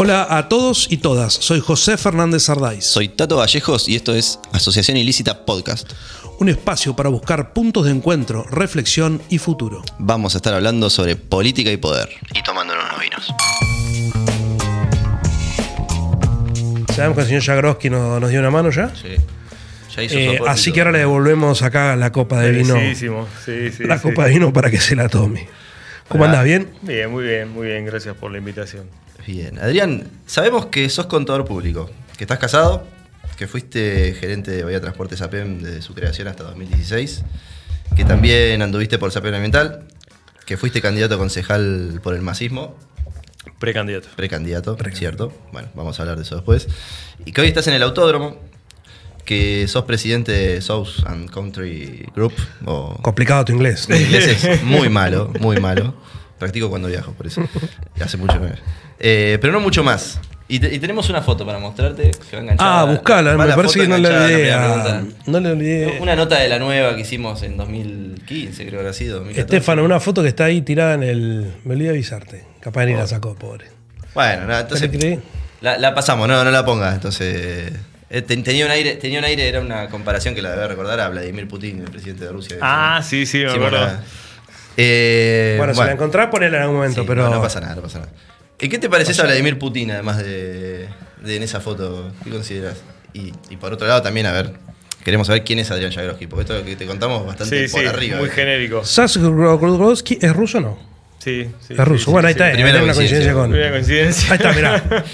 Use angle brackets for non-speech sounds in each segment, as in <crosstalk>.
Hola a todos y todas, soy José Fernández Sardáis. Soy Tato Vallejos y esto es Asociación Ilícita Podcast. Un espacio para buscar puntos de encuentro, reflexión y futuro. Vamos a estar hablando sobre política y poder. Y tomándonos unos vinos. Sabemos que el señor Jagroski nos, nos dio una mano ya. Sí. Ya hizo su Eh, y así todo. que ahora le devolvemos acá la copa de vino. Merecidísimo, sí, sí, la sí. copa de vino para que se la tome. ¿Cómo Hola. andás? ¿Bien? Bien, muy bien, muy bien. Gracias por la invitación. Bien. Adrián, sabemos que sos contador público, que estás casado, que fuiste gerente de Bahía Transportes APEM desde su creación hasta 2016, que también anduviste por SAPEM Ambiental, que fuiste candidato a concejal por el masismo, Precandidato. precandidato, ¿cierto? Bueno, vamos a hablar de eso después. Y que hoy estás en el autódromo, que sos presidente de South and Country Group, o Complicado tu inglés. mi inglés es muy malo, muy malo. <laughs> Practico cuando viajo, por eso. <laughs> Hace mucho no eh, Pero no mucho más. Y, te- y tenemos una foto para mostrarte. Que va enganchada. Ah, buscala, me la parece que no le enganchada a la olvidé. No le olvidé. Una nota de la nueva que hicimos en 2015, creo que habrá sido. 2014. Estefano, una foto que está ahí tirada en el. Me olvidé avisarte. Capaz ni la sacó, pobre. Bueno, nada, entonces. La, la pasamos, no, no la pongas. Entonces. eh, ten- tenía un aire, tenía un aire, era una comparación que la debe recordar a Vladimir Putin, el presidente de Rusia. Ah, sí, sí, me acuerdo. Bueno, eh, Bueno, si la encontrás, ponela en algún momento, Sí, pero. No, no pasa nada, no pasa nada. ¿Y qué te pareces a Vladimir Putin, además de, de en esa foto? ¿Qué consideras? Y, y por otro lado, también, a ver, queremos saber quién es Adrián Jagroski, porque esto que te contamos bastante Sí, por sí, arriba. muy ¿eh? genérico. ¿Sas Grodzki es ruso o no? Sí, sí. Es ruso. sí, bueno, ahí sí, está. sí. Primera una coincidencia con. Primera coincidencia. Ahí está, mirá.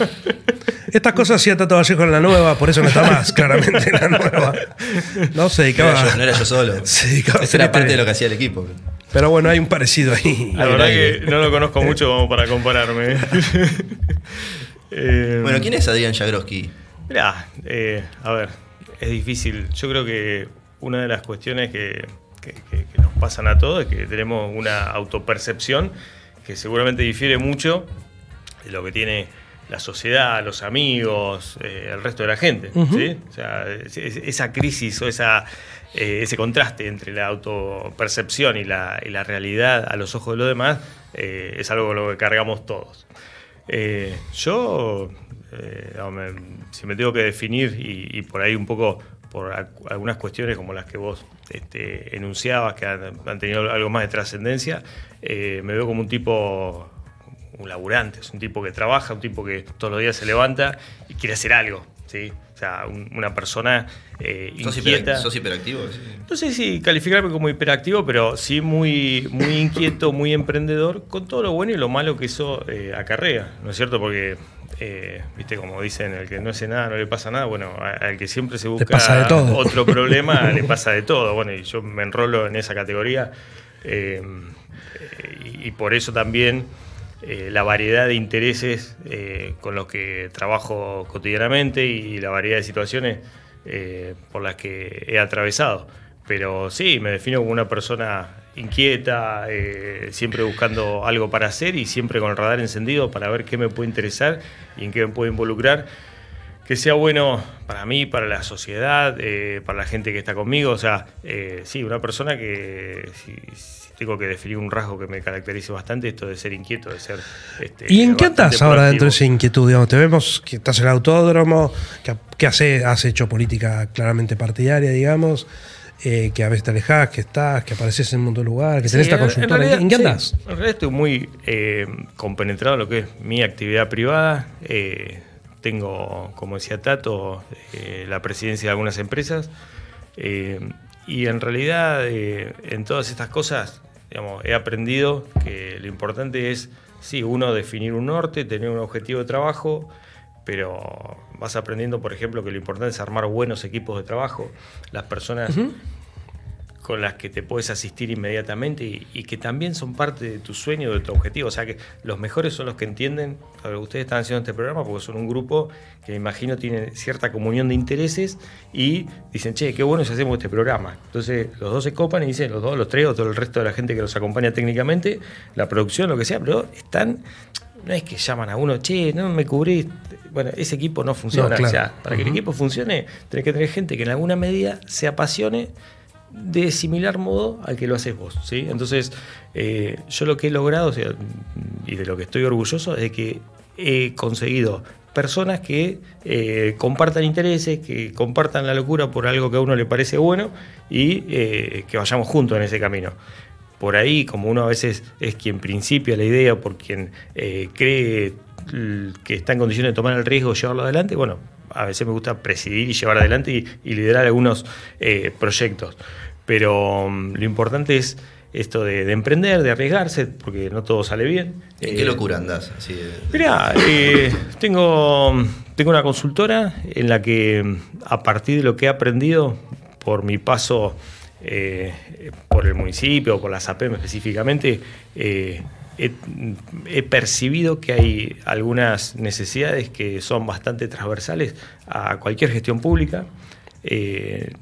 Estas cosas hacía Tato Vallejo en la nueva, por eso no está más, claramente, en la nueva. No se No dedicaba. era, yo, no era yo solo. <laughs> Se dedicaba a Eso hacer era parte de lo que hacía el equipo. Pero bueno, hay un parecido ahí. La verdad que no lo conozco <laughs> mucho como para compararme. <laughs> Eh, Bueno, ¿quién es Adrián Jagroski? Mirá, eh, a ver, es difícil. Yo creo que una de las cuestiones que, que- que- que nos pasan a todos es que tenemos una autopercepción que seguramente difiere mucho de lo que tiene la sociedad, los amigos, eh, el resto de la gente. ¿sí? O sea, es- es- esa crisis o esa, eh, ese contraste entre la autopercepción y la, y la realidad a los ojos de los demás eh, es algo con lo que cargamos todos. Eh, yo, si me tengo que definir y, por ahí un poco por al- algunas cuestiones como las que vos este, enunciabas, que han, tenido algo más de trascendencia, me veo como un tipo, un laburante, es un tipo que trabaja, un tipo que todos los días se levanta y quiere hacer algo. ¿sí? O sea, un- una persona eh, ¿Sos, inquieta. sos hiperactivo? Sí. No sé si calificarme como hiperactivo, pero sí muy, muy inquieto, muy emprendedor, con todo lo bueno y lo malo que eso eh, acarrea, ¿no es cierto? Porque, eh, viste, como dicen, el que no hace nada no le pasa nada, bueno, al que siempre se busca pasa de todo. otro <laughs> problema le pasa de todo, bueno, y yo me enrolo en esa categoría, eh, eh, y, y por eso también eh, la variedad de intereses eh, con los que trabajo cotidianamente y la variedad de situaciones eh, por las que he atravesado. Pero sí, me defino como una persona inquieta, siempre buscando algo para hacer y siempre con el radar encendido para ver qué me puede interesar y en qué me puedo involucrar. Que sea bueno para mí, para la sociedad, para la gente que está conmigo. O sea, sí, una persona que, tengo que definir un rasgo que me caracterice bastante, esto de ser inquieto, de ser... este, ¿Y en qué andas ahora dentro de esa inquietud? Digamos, te vemos que estás en el autódromo, que, que hace- has hecho política claramente partidaria, digamos, eh, que a veces te alejás, que estás, que apareces en un montón de lugar, que tenés Sí, esta en- consultora. realidad, ¿En qué sí, andas? en realidad estoy muy eh, compenetrado en lo que es mi actividad privada. Eh, tengo, como decía Tato, la presidencia de algunas empresas. Y en realidad, en todas estas cosas, digamos, he aprendido que lo importante es, sí, uno definir un norte, tener un objetivo de trabajo, pero vas aprendiendo, por ejemplo, que lo importante es armar buenos equipos de trabajo. Las personas con las que te puedes asistir inmediatamente y, y que también son parte de tu sueño, de tu objetivo. O sea que los mejores son los que entienden a lo que ustedes están haciendo este programa, porque son un grupo que me imagino tiene cierta comunión de intereses y dicen, che, qué bueno si hacemos este programa. Entonces los dos se copan y dicen, los dos, los tres, o todo el resto de la gente que los acompaña técnicamente, la producción, lo que sea, pero están no es que llaman a uno, che, no me cubrí. Bueno, ese equipo no funciona. No, claro. O sea, para que el equipo funcione, tenés que tener gente que en alguna medida se apasione de similar modo al que lo haces vos. ¿sí? Entonces, eh, yo lo que he logrado, y de lo que estoy orgulloso, es de que he conseguido personas que eh, compartan intereses, que compartan la locura por algo que a uno le parece bueno y eh, que vayamos juntos en ese camino. Por ahí, como uno a veces es quien principia la idea, por quien cree que está en condiciones de tomar el riesgo de llevarlo adelante, bueno, a veces me gusta presidir y llevar adelante y, liderar algunos proyectos. Pero mm, lo importante es esto de, emprender, de arriesgarse, porque no todo sale bien. ¿En qué eh, locura andás? Así Mirá, eh, tengo, tengo una consultora en la que a partir de lo que he aprendido por mi paso eh, por el municipio, por la SAPEM específicamente, he, he, percibido que hay algunas necesidades que son bastante transversales a cualquier gestión pública eh,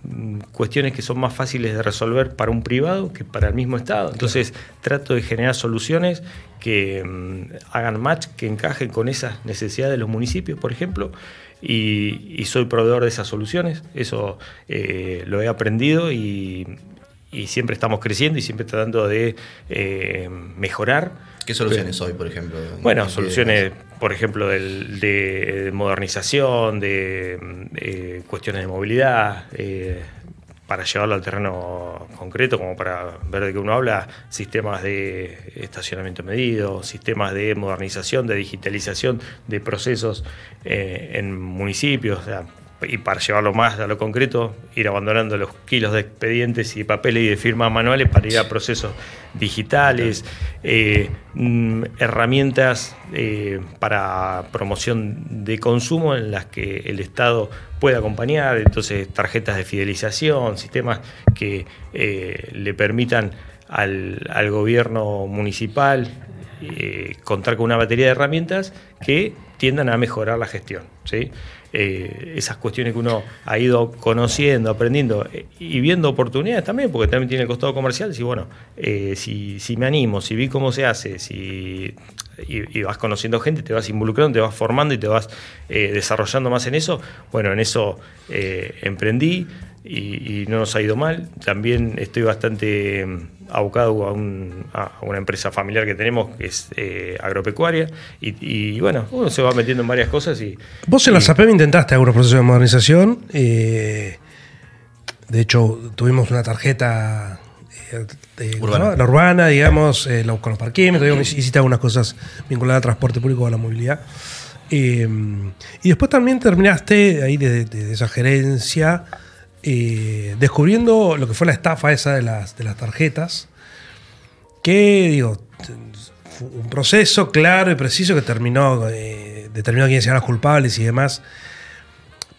cuestiones que son más fáciles de resolver para un privado que para el mismo Estado. Entonces trato de generar soluciones que mm, hagan match, que encajen con esas necesidades de los municipios, por ejemplo, y, soy proveedor de esas soluciones. Eso eh, lo he aprendido y, siempre estamos creciendo y siempre tratando de eh, mejorar. ¿Qué soluciones hoy, por ejemplo? Bueno, soluciones por ejemplo, de modernización, de, cuestiones de movilidad, eh, para llevarlo al terreno concreto, como para ver de qué uno habla, sistemas de estacionamiento medido, sistemas de modernización, de digitalización de procesos eh, en municipios, y para llevarlo más a lo concreto, ir abandonando los kilos de expedientes y papeles y de firmas manuales para ir a procesos digitales, eh, mm, herramientas eh, para promoción de consumo en las que el Estado puede acompañar, entonces tarjetas de fidelización, sistemas que eh, le permitan al, al gobierno municipal contar con una batería de herramientas que tiendan a mejorar la gestión. ¿sí? Eh, esas cuestiones que uno ha ido conociendo, aprendiendo eh, y viendo oportunidades también, porque también tiene el costado comercial. Si, bueno, eh, si, me animo, si vi cómo se hace, si y, vas conociendo gente, te vas involucrando, te vas formando y te vas desarrollando más en eso, bueno, en eso emprendí y, no nos ha ido mal. También estoy bastante abocado a, una empresa familiar que tenemos que es eh, agropecuaria y, bueno, uno se va metiendo en varias cosas y... Vos en la SAPEM intentaste algunos procesos de modernización, eh, de hecho tuvimos una tarjeta eh, urbana. la urbana, digamos, con los parquímetros, hiciste algunas cosas vinculadas al transporte público o a la movilidad. y después también terminaste ahí de esa gerencia descubriendo lo que fue la estafa esa de las, de las tarjetas, que digo, un proceso claro y preciso que terminó, eh, determinó quiénes eran los culpables y demás.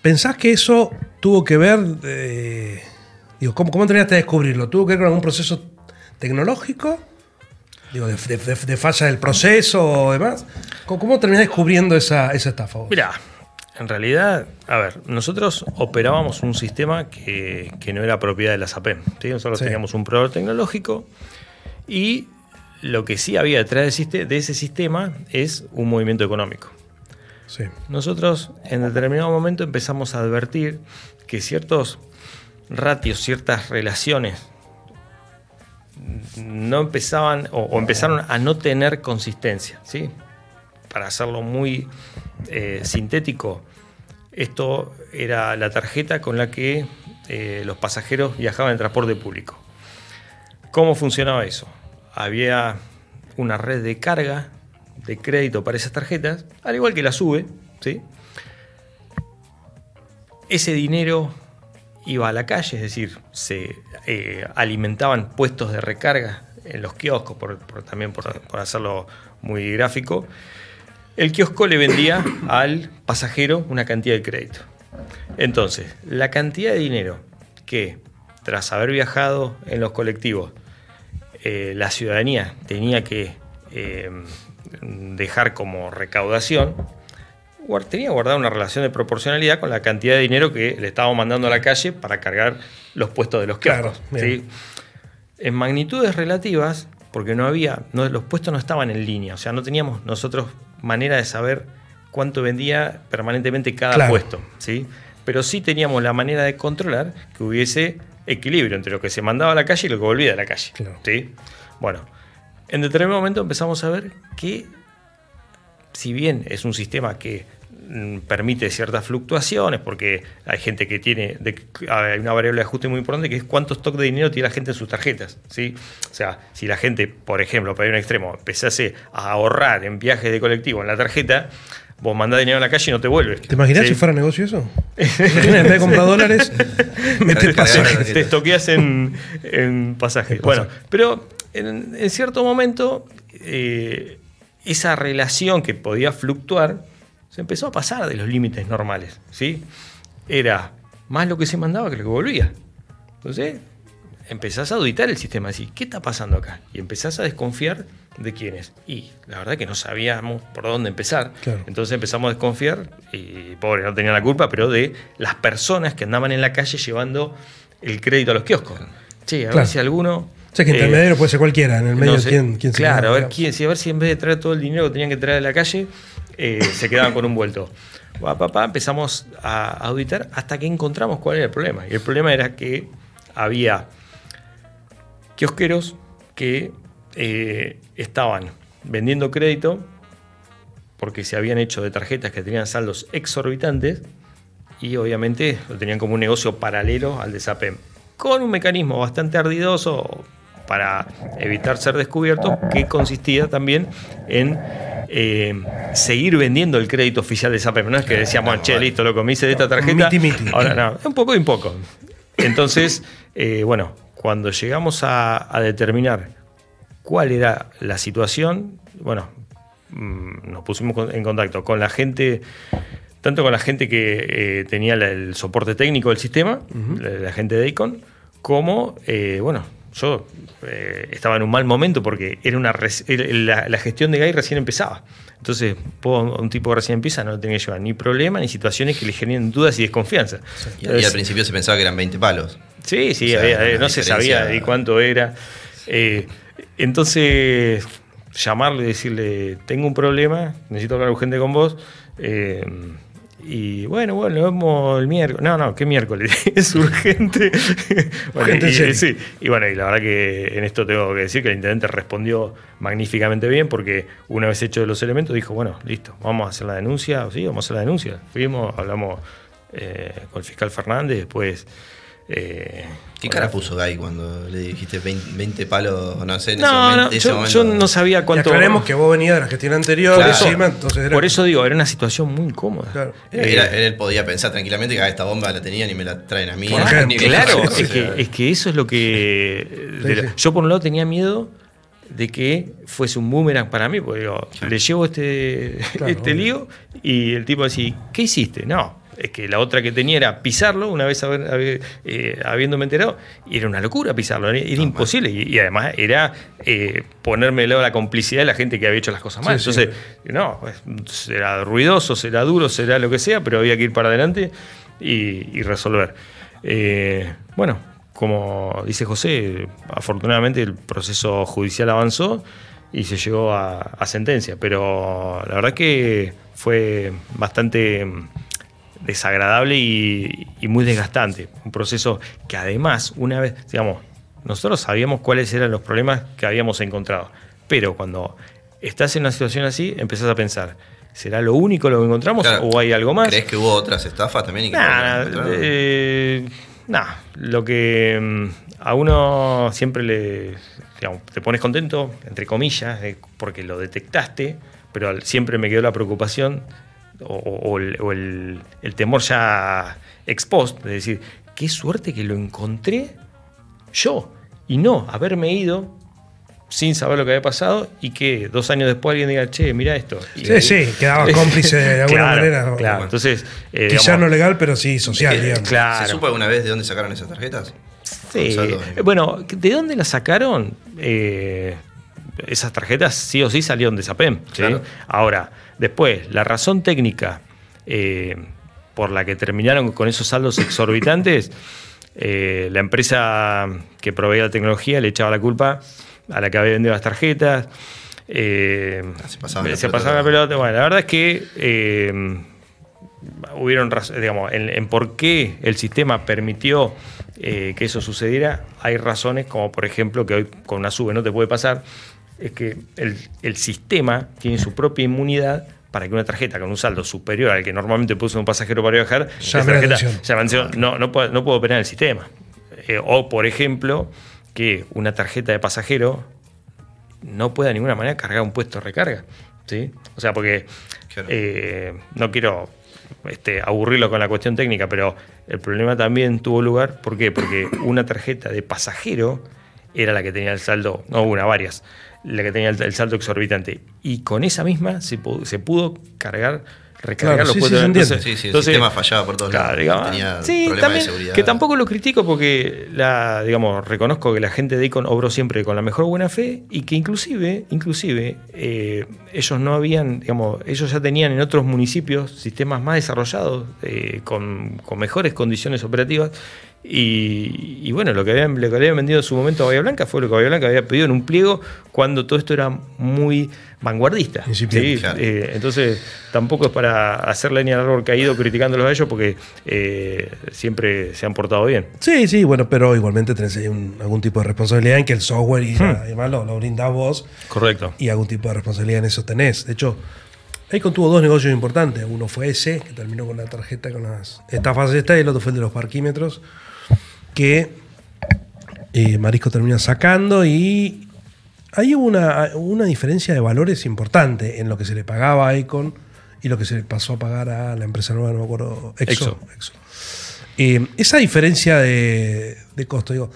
¿Pensás que eso tuvo que ver, eh, digo, ¿cómo, ¿cómo terminaste de descubrirlo? ¿Tuvo que ver con algún proceso tecnológico? Digo, de, falla del proceso o demás. ¿Cómo, cómo terminaste descubriendo esa, esa estafa? Mira, en realidad, a ver, nosotros operábamos un sistema que, no era propiedad de la SAPEM. Nosotros teníamos un proveedor tecnológico y lo que sí había detrás de ese sistema es un movimiento económico. Nosotros en determinado momento empezamos a advertir que ciertos ratios, ciertas relaciones no empezaban o, empezaron a no tener consistencia. ¿sí? Para hacerlo muy eh, sintético, esto era la tarjeta con la que eh, los pasajeros viajaban en transporte público. ¿Cómo funcionaba eso? Había una red de carga de crédito para esas tarjetas, al igual que la sube, ¿sí? Ese dinero iba a la calle, es decir, se eh, alimentaban puestos de recarga en los kioscos, también por hacerlo muy gráfico, el kiosco le vendía al pasajero una cantidad de crédito. Entonces, la cantidad de dinero que tras haber viajado en los colectivos, eh, la ciudadanía tenía que eh, dejar como recaudación, tenía guardada una relación de proporcionalidad con la cantidad de dinero que le estábamos mandando a la calle para cargar los puestos de los kioscos. En magnitudes relativas, porque no había, los puestos no estaban en línea, o sea, no teníamos nosotros manera de saber cuánto vendía permanentemente cada puesto, ¿sí? Pero sí teníamos la manera de controlar que hubiese equilibrio entre lo que se mandaba a la calle y lo que volvía de la calle. ¿sí? Bueno, en determinado momento empezamos a ver que si bien es un sistema que permite ciertas fluctuaciones, porque hay gente que tiene, de- hay una variable de ajuste muy importante que es cuánto stock de dinero tiene la gente en sus tarjetas. ¿sí? O sea, si la gente, por ejemplo, para ir a un extremo, empezase a ahorrar en viajes de colectivo en la tarjeta, vos mandás dinero a la calle y no te vuelves. ¿Te imaginas ¿sí? si fuera negocio eso? En vez de comprar dólares, <laughs> metes pasajes. <laughs> te estoqueas en, en pasajes. En Bueno, pero en, en cierto momento eh, esa relación que podía fluctuar se empezó a pasar de los límites normales. ¿sí? Era más lo que se mandaba que lo que volvía. Entonces empezás a auditar el sistema, así, ¿qué está pasando acá? Y empezás a desconfiar de quiénes. Y la verdad que no sabíamos por dónde empezar. Claro. Entonces empezamos a desconfiar, y pobre, no tenía la culpa, pero de las personas que andaban en la calle llevando el crédito a los kioscos. Che, a ver si alguno. O sea que eh, intermediario puede ser cualquiera, en el medio no sé, quién, quién se Claro, llama, a ver, quién, si, a ver si en vez de traer todo el dinero que tenían que traer de la calle, eh, se quedaban con un vuelto. Pa, pa, pa, empezamos a auditar hasta que encontramos cuál era el problema. Y el problema era que había kiosqueros que eh, estaban vendiendo crédito porque se habían hecho de tarjetas que tenían saldos exorbitantes y obviamente lo tenían como un negocio paralelo al de SAPEM, con un mecanismo bastante ardidoso para evitar ser descubiertos, que consistía también en eh, seguir vendiendo el crédito oficial de SAPEM. No es que decíamos, che, listo, lo hice de esta tarjeta. Ahora no, un poco y un poco. Entonces, eh, bueno, cuando llegamos a, a determinar cuál era la situación, bueno, mm, nos pusimos en contacto con la gente, tanto con la gente que eh, tenía el soporte técnico del sistema, la, la gente de Icon, como, bueno, yo eh, estaba en un mal momento porque era una la, la gestión de GAI recién empezaba. Entonces, un tipo que recién empieza no tenía que llevar ni problemas ni situaciones que le generen dudas y desconfianza. Y, y Entonces, al principio se pensaba que eran 20 palos. Sí, sí, O sea, había- una no se sabía de cuánto era. Eh, entonces, llamarle y decirle, tengo un problema, necesito hablar urgente con vos. eh, y bueno, bueno, lo vemos el miércoles. No, no, ¿qué miércoles? <laughs> es urgente. <laughs> Bueno, Urgente en y, sí, y bueno, y la verdad que en esto tengo que decir que el intendente respondió magníficamente bien porque una vez hecho los elementos dijo, bueno, listo, vamos a hacer la denuncia. Sí, vamos a hacer la denuncia. Fuimos, hablamos eh, con el fiscal Fernández, después... eh, ¿Qué cara puso Guy cuando le dijiste 20, 20 palos, no sé, en ese no, momento? no, ese yo, momento? yo no sabía cuánto. aclaremos que vos venías de la gestión anterior, Claro. encima, entonces era- Por eso digo, era una situación muy incómoda. Claro. Eh, Era- él podía pensar tranquilamente que ah, esta bomba la tenían y me la traen a mí. Ni me- Claro, <laughs> es que, es que eso es lo que. de lo- sí. Yo, por un lado, tenía miedo de que fuese un boomerang para mí, porque digo, le llevo este, Claro, este lío y el tipo decía, ¿qué hiciste? No. Es que la otra que tenía era pisarlo, una vez haber- haber- eh, habiéndome enterado, y era una locura pisarlo, era, era imposible. Y, y además era eh, ponerme del lado de la complicidad de la gente que había hecho las cosas mal. Sí, sí. Entonces, no, pues, será ruidoso, será duro, será lo que sea, pero había que ir para adelante y, y resolver. Eh, bueno, como dice José, afortunadamente el proceso judicial avanzó y se llegó a, a sentencia, pero la verdad que fue bastante desagradable y, y muy desgastante. Un proceso que además, una vez, digamos, nosotros sabíamos cuáles eran los problemas que habíamos encontrado, pero cuando estás en una situación así, empezás a pensar, ¿será lo único lo que encontramos Claro. o hay algo más? ¿Crees que hubo otras estafas también? Encontraron? eh, nah, lo que mm, a uno siempre le. digamos, te pones contento, entre comillas, eh, porque lo detectaste, pero siempre me quedó la preocupación o, o- o el, o el- el temor ya ex post, de decir, qué suerte que lo encontré yo y no haberme ido sin saber lo que había pasado y que dos años después alguien diga, che, mira esto. Y- Sí, sí, quedaba <laughs> cómplice de alguna Claro, manera. ¿no? Claro, entonces. eh, Quizás digamos, no legal, pero sí social, que- digamos. Claro. ¿Se supo alguna vez de dónde sacaron esas tarjetas? Sí. Gonzalo. Eh, Bueno, ¿de dónde las sacaron? Eh, esas tarjetas sí o sí salieron de SAPEM. ¿sí? Claro. Ahora, después, la razón técnica eh, por la que terminaron con esos saldos exorbitantes, eh, la empresa que proveía la tecnología le echaba la culpa a la que había vendido las tarjetas. eh, Se pasaban la se pelota. pasaba la pelota. Bueno, la verdad es que hubieron digamos, en, en por qué el sistema permitió eh, que eso sucediera, hay razones como por ejemplo que hoy con una sube no te puede pasar, es que el, el sistema tiene su propia inmunidad para que una tarjeta con un saldo superior al que normalmente puso un pasajero para viajar, Llame tarjeta la atención. no, no, puedo, no puedo operar en el sistema. Eh, o, por ejemplo, que una tarjeta de pasajero no pueda de ninguna manera cargar un puesto de recarga. ¿sí? O sea, porque Claro. eh, no quiero este, aburrirlo con la cuestión técnica, pero el problema también tuvo lugar. ¿Por qué? Porque una tarjeta de pasajero era la que tenía el saldo, no una, varias, la que tenía el, el saldo exorbitante. Y con esa misma se, pu- se pudo cargar, recargar Claro, los sí, puestos sí, entiende. Sí, sí, el sistema fallaba por todos lados. digamos, Tenía sí, problemas también, de seguridad. Que tampoco lo critico porque la, digamos, reconozco que la gente de Icon obró siempre con la mejor buena fe y que inclusive, inclusive, eh, ellos no habían, digamos, ellos ya tenían en otros municipios sistemas más desarrollados, eh, con, con mejores condiciones operativas. Y, y bueno, lo que, habían, lo que habían vendido en su momento a Bahía Blanca fue lo que Bahía Blanca había pedido en un pliego cuando todo esto era muy vanguardista. ¿sí? claro. Eh, entonces, tampoco es para hacer leña al árbol caído criticándolos a ellos porque eh, siempre se han portado bien. Sí, sí, bueno, pero igualmente tenés ahí un- algún tipo de responsabilidad en que el software y además lo, lo brindás vos Correcto. y algún tipo de responsabilidad en eso tenés. De hecho, Icon tuvo dos negocios importantes. Uno fue ese, que terminó con la tarjeta con las estafas esta, y el otro fue el de los parquímetros, que eh, Marisco termina sacando y hay una, una diferencia de valores importante en lo que se le pagaba a Icon y lo que se le pasó a pagar a la empresa nueva, no me acuerdo, Exo. Exo. Exo. Eh, esa diferencia de, de costo, digo,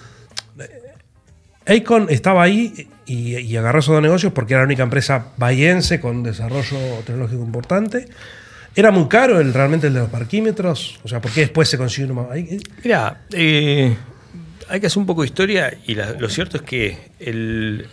Acon estaba ahí y, y agarró esos dos negocios porque era la única empresa bahiense con desarrollo tecnológico importante. Era muy caro el, realmente el de los parquímetros. O sea, ¿por qué después se consiguió uno más? Ahí- Mira, eh, hay que hacer un poco de historia y la- lo cierto es que el,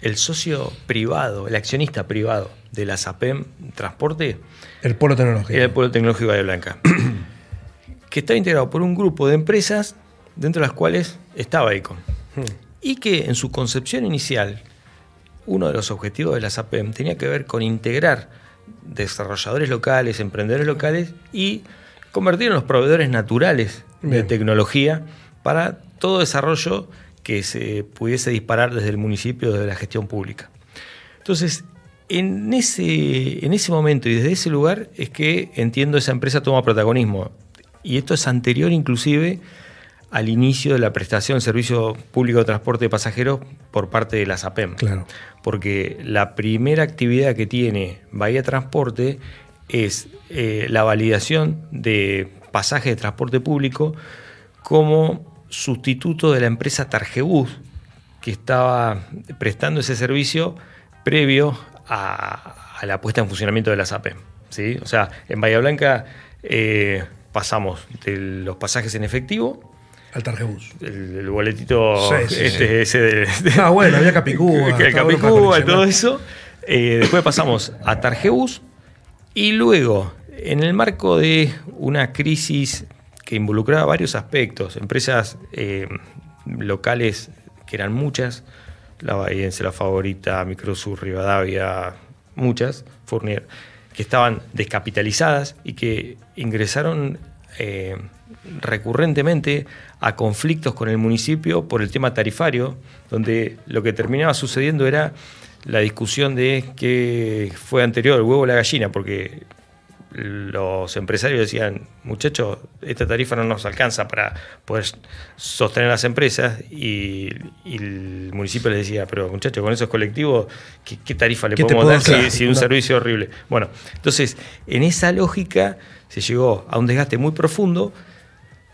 el socio privado, el accionista privado de la SAPEM Transporte El polo tecnológico. era el Pueblo Tecnológico de Bahía Blanca, <clears throat> que estaba integrado por un grupo de empresas dentro de las cuales estaba Icon. Hmm. Y que en su concepción inicial, uno de los objetivos de la SAPEM tenía que ver con integrar desarrolladores locales, emprendedores locales y convertir en los proveedores naturales de tecnología para todo desarrollo que se pudiese disparar desde el municipio, desde la gestión pública. Entonces, en ese, en ese momento y desde ese lugar es que entiendo esa empresa toma protagonismo. Y esto es anterior inclusive al inicio de la prestación del servicio público de transporte de pasajeros por parte de la SAPEM. Claro. Porque la primera actividad que tiene Bahía Transporte es eh, la validación de pasajes de transporte público como sustituto de la empresa Targebus, que estaba prestando ese servicio previo a, a la puesta en funcionamiento de la SAPEM. ¿sí? O sea, en Bahía Blanca eh, pasamos de los pasajes en efectivo, Al Targebus. el, el boletito Sí, sí, este, sí. ese de- Ah, bueno, había Capicúa. <laughs> el Capicúa y todo eso. Eh, después pasamos a Targebus y luego, en el marco de una crisis que involucraba varios aspectos, empresas eh, locales que eran muchas, la Bahiense, la Favorita, Microsur, Rivadavia, muchas, Fournier, que estaban descapitalizadas y que ingresaron eh, recurrentemente a conflictos con el municipio por el tema tarifario, donde lo que terminaba sucediendo era la discusión de qué fue anterior, el huevo o la gallina, porque los empresarios decían, muchachos, esta tarifa no nos alcanza para poder sostener las empresas y, y el municipio les decía, pero muchachos, con esos colectivos, ¿qué, qué tarifa le ¿Qué te podemos dar si, un No. servicio horrible? Bueno, entonces, en esa lógica se llegó a un desgaste muy profundo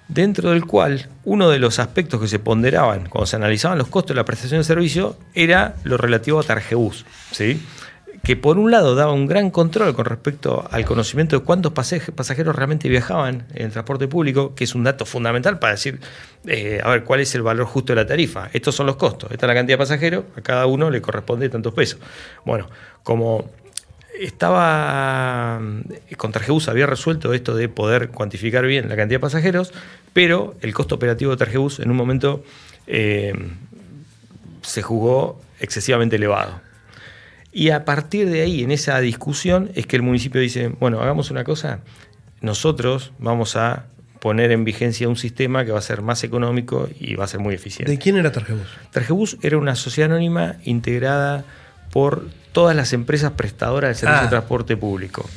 dentro del cual uno de los aspectos que se ponderaban cuando se analizaban los costos de la prestación de servicio era lo relativo a Targebus, ¿sí? que por un lado daba un gran control con respecto al conocimiento de cuántos pasaje- pasajeros realmente viajaban en el transporte público, que es un dato fundamental para decir, eh, a ver, cuál es el valor justo de la tarifa. Estos son los costos, esta es la cantidad de pasajeros, a cada uno le corresponde tantos pesos. Bueno, como estaba con Targebus había resuelto esto de poder cuantificar bien la cantidad de pasajeros, pero el costo operativo de Targebus en un momento eh, se jugó excesivamente elevado. Y a partir de ahí, en esa discusión, es que el municipio dice, bueno, hagamos una cosa, nosotros vamos a poner en vigencia un sistema que va a ser más económico y va a ser muy eficiente. ¿De quién era Targebus? Targebus era una sociedad anónima integrada por todas las empresas prestadoras del servicio Ah. de transporte público.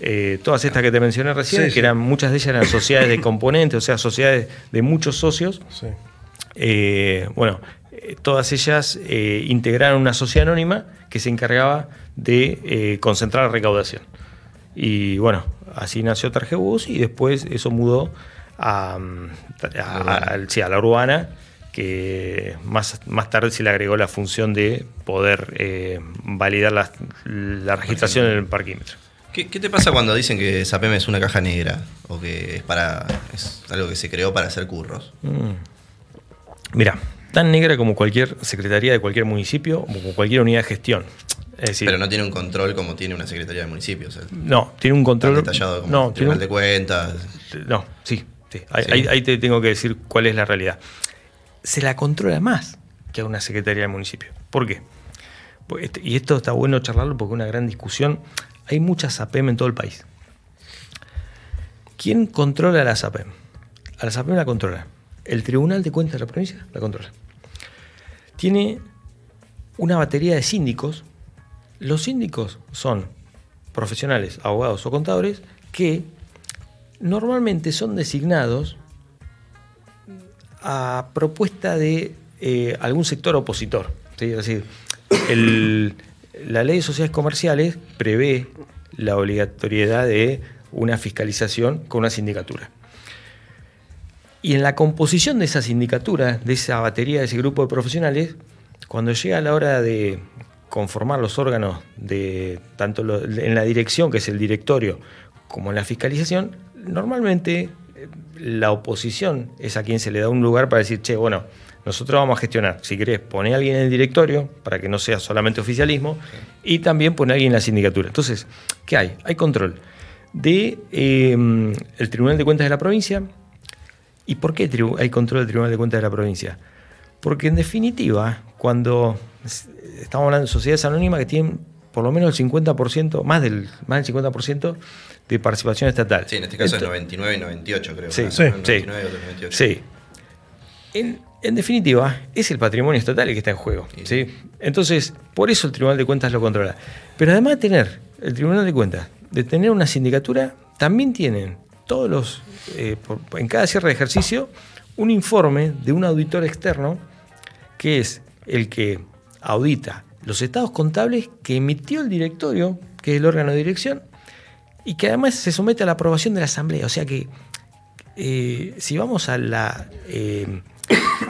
Eh, todas estas que te mencioné recién, Sí, que eran muchas de ellas eran sociedades de <coughs> componentes, o sea, sociedades de muchos socios. Sí. Eh, bueno, eh, todas ellas eh, integraron una sociedad anónima que se encargaba de concentrar la recaudación. Y bueno, así nació Tarjebus y después eso mudó a, mm, a- a- al- sí, a la urbana, que más, más tarde se le agregó la función de poder eh, validar la, la registración en el parquímetro. ¿Qué, qué te pasa cuando dicen que Sapem es una caja negra? O que es para. es algo que se creó para hacer curros. Mira, tan negra como cualquier secretaría de cualquier municipio, como cualquier unidad de gestión. Es decir, Pero no tiene un control como tiene una secretaría de municipios. o sea, no, tiene un control. detallado como no, Tribunal un- de Cuentas. No, sí, sí. Sí. ahí- ahí te tengo que decir cuál es la realidad. Se la controla más que a una secretaría de municipio. ¿Por qué? Pues este- Y esto está bueno charlarlo porque es una gran discusión. Hay muchas APM en todo el país. ¿Quién controla las APM? A las APM la controla. El Tribunal de Cuentas de la provincia la controla. Tiene una batería de síndicos. Los síndicos son profesionales, abogados o contadores que normalmente son designados a propuesta de eh, algún sector opositor. ¿sí? Es decir, la ley de sociedades comerciales prevé la obligatoriedad de una fiscalización con una sindicatura. Y en la composición de esa sindicatura, de esa batería, de ese grupo de profesionales, cuando llega la hora de conformar los órganos de tanto en la dirección, que es el directorio, como en la fiscalización, normalmente la oposición es a quien se le da un lugar para decir, che, bueno, nosotros vamos a gestionar. Si querés, poné a alguien en el directorio, para que no sea solamente oficialismo, y también poné a alguien en la sindicatura. Entonces, ¿qué hay? Hay control de eh, el Tribunal de Cuentas de la provincia, ¿Y por qué hay control del Tribunal de Cuentas de la provincia? Porque en definitiva, cuando estamos hablando de sociedades anónimas que tienen por lo menos el 50%, más del, más del 50% de participación estatal. Sí, en este caso Esto- es 99 y 98, creo. Sí, sí, 99 y otro 98. Sí. En, en definitiva, es el patrimonio estatal el que está en juego. Sí. ¿sí? Entonces, por eso el Tribunal de Cuentas lo controla. Pero además de tener el Tribunal de Cuentas, de tener una sindicatura, también tienen todos los, eh, por- en cada cierre de ejercicio, un informe de un auditor externo que es el que audita los estados contables que emitió el directorio, que es el órgano de dirección, y que además se somete a la aprobación de la asamblea. O sea que eh, si vamos a la, eh,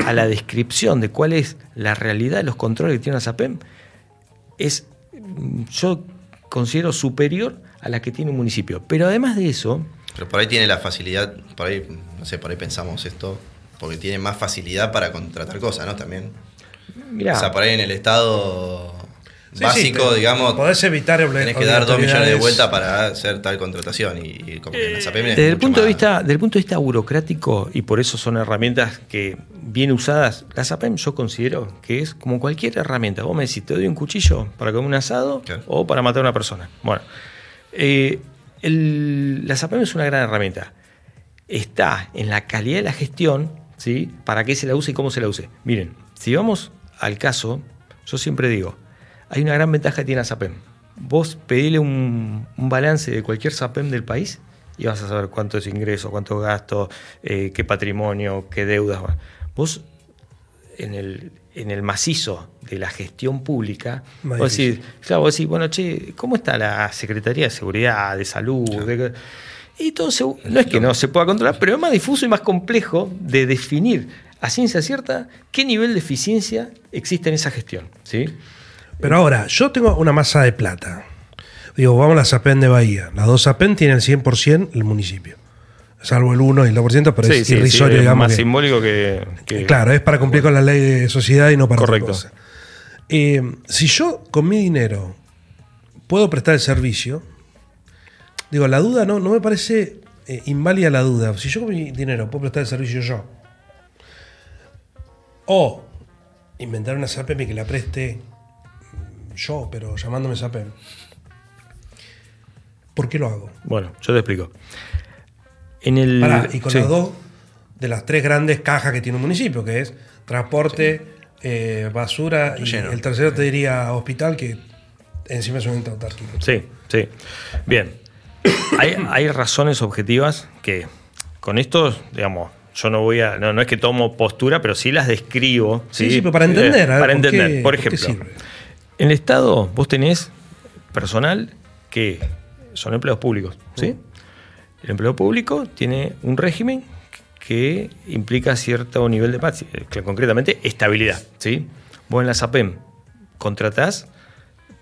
a la descripción de cuál es la realidad de los controles que tiene la SAPEM, es, mm, yo considero superior a la que tiene un municipio. Pero además de eso, Pero por ahí tiene la facilidad, por ahí, no sé, por ahí pensamos esto, porque tiene más facilidad para contratar cosas, ¿no? También. mirá, O sea, por ahí en el estado Sí, básico, digamos, Podés evitar tenés que dar dos millones de obligatoriedades. vuelta para hacer tal contratación. Y, y como que en la SAPEM es desde el, punto de vista, desde el punto de vista burocrático, y por eso son herramientas que bien usadas, la SAPEM yo considero que es como cualquier herramienta. Vos me decís, te doy un cuchillo para comer un asado Claro. o para matar a una persona. Bueno, eh, el- la SAPEM es una gran herramienta. Está en la calidad de la gestión, ¿sí? Para qué se la use y cómo se la use. Miren, si vamos al caso, yo siempre digo, hay una gran ventaja que tiene la SAPEM. Vos pedile un, un balance de cualquier SAPEM del país y vas a saber cuánto es ingreso, cuánto gasto, eh, qué patrimonio, qué deudas. Vos en el, en el macizo de la gestión pública, vos decís, claro, vos decís, bueno, che, ¿cómo está la Secretaría de Seguridad, de Salud? de- y todo se- no es que no se pueda controlar, pero es más difuso y más complejo de definir a ciencia cierta qué nivel de eficiencia existe en esa gestión. ¿sí? Pero ahora, yo tengo una masa de plata. Digo, vamos a la SAPEN de Bahía. Las dos SAPEN tienen el 100% el municipio. Salvo el 1 y el 2%, pero es irrisorio, es digamos. más que- simbólico que, que- Claro, es para cumplir con la ley de sociedad y no para Correcto. otra cosa. Eh, si yo con mi dinero puedo prestar el servicio, digo, la duda no, no me parece eh, inválida la duda. Si yo con mi dinero puedo prestar el servicio yo, o inventar una SAPEM que la preste yo, pero llamándome SAPEM, ¿por qué lo hago? Bueno, yo te explico. En el, Pará, y con sí. las dos de las tres grandes cajas que tiene un municipio, que es transporte, eh, basura, y Lleno. el tercero te diría hospital, que encima es un ente autárquico. Sí, sí. Bien. Hay, hay razones objetivas que con esto, digamos, yo no voy a. No, no es que tomo postura, pero sí las describo. Sí, sí, pero para entender, a ver, para ¿por entender. qué- Por ejemplo? En el Estado vos tenés personal que son empleados públicos. ¿sí? El empleo público tiene un régimen que implica cierto nivel de paz, que concretamente estabilidad. ¿sí? Vos en la SAPEM contratás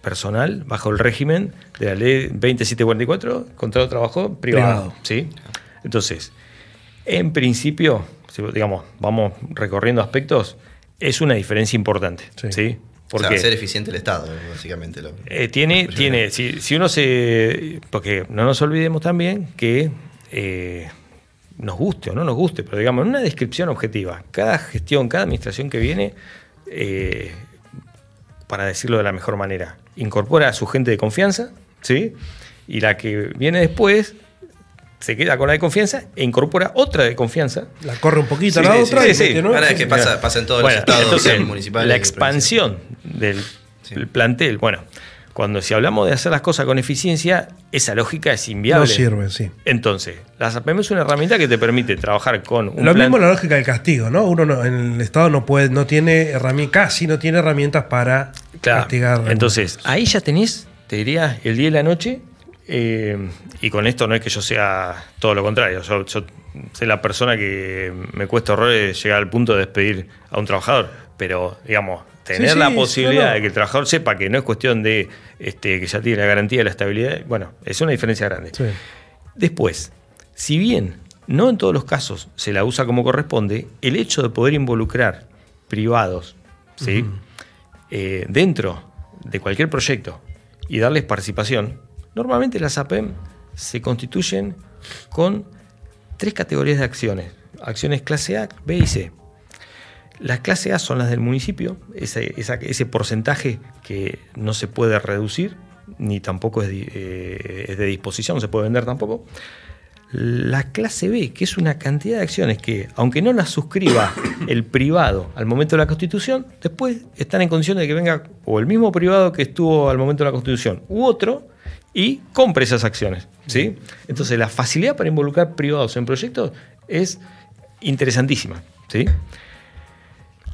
personal bajo el régimen de la ley 2744, contrato de trabajo privado. Privado. ¿sí? Entonces, en principio, digamos, vamos recorriendo aspectos, es una diferencia importante. Sí. ¿sí? O sea, Porque ser eficiente el Estado, básicamente. Lo, eh, tiene, tiene si, si uno se. Porque no nos olvidemos también que eh, nos guste o no nos guste, pero digamos, en una descripción objetiva, cada gestión, cada administración que viene, eh, para decirlo de la mejor manera, incorpora a su gente de confianza, ¿sí? Y la que viene después se queda con la de confianza e incorpora otra de confianza La corre un poquito Sí, a la sí, otra sí, y sí. mete nueva. Ahora es que pasa, pasa en todos Bueno, los estados entonces, municipales. La expansión del Sí. el plantel, bueno, cuando si hablamos de hacer las cosas con eficiencia, esa lógica es inviable. No sirve, sí. Entonces, la SAPEM es una herramienta que te permite trabajar con un Lo plan- mismo la lógica del castigo, ¿no? Uno no- en el Estado no puede, no tiene herramientas, casi no tiene herramientas para Claro. castigar. Entonces, ahí ya tenés, te diría, el día y la noche. Eh, y con esto no es que yo sea todo lo contrario. Yo, yo soy la persona que me cuesta horrores llegar al punto de despedir a un trabajador. Pero, digamos, tener Sí, la posibilidad de que el trabajador sepa que no es cuestión de este, que ya tiene la garantía de la estabilidad, bueno, es una diferencia grande. Sí. Después, si bien no en todos los casos se la usa como corresponde, el hecho de poder involucrar privados ¿sí? Eh, dentro de cualquier proyecto y darles participación, normalmente las APEM se constituyen con tres categorías de acciones. Acciones clase A, B y C. Las clase A son las del municipio, ese, esa- ese porcentaje que no se puede reducir, ni tampoco es, eh, es de disposición, no se puede vender tampoco. La clase B, que es una cantidad de acciones que, aunque no las suscriba <coughs> el privado al momento de la constitución, después están en condiciones de que venga o el mismo privado que estuvo al momento de la constitución u otro y compre esas acciones. ¿sí? Entonces, la facilidad para involucrar privados en proyectos es interesantísima. ¿sí?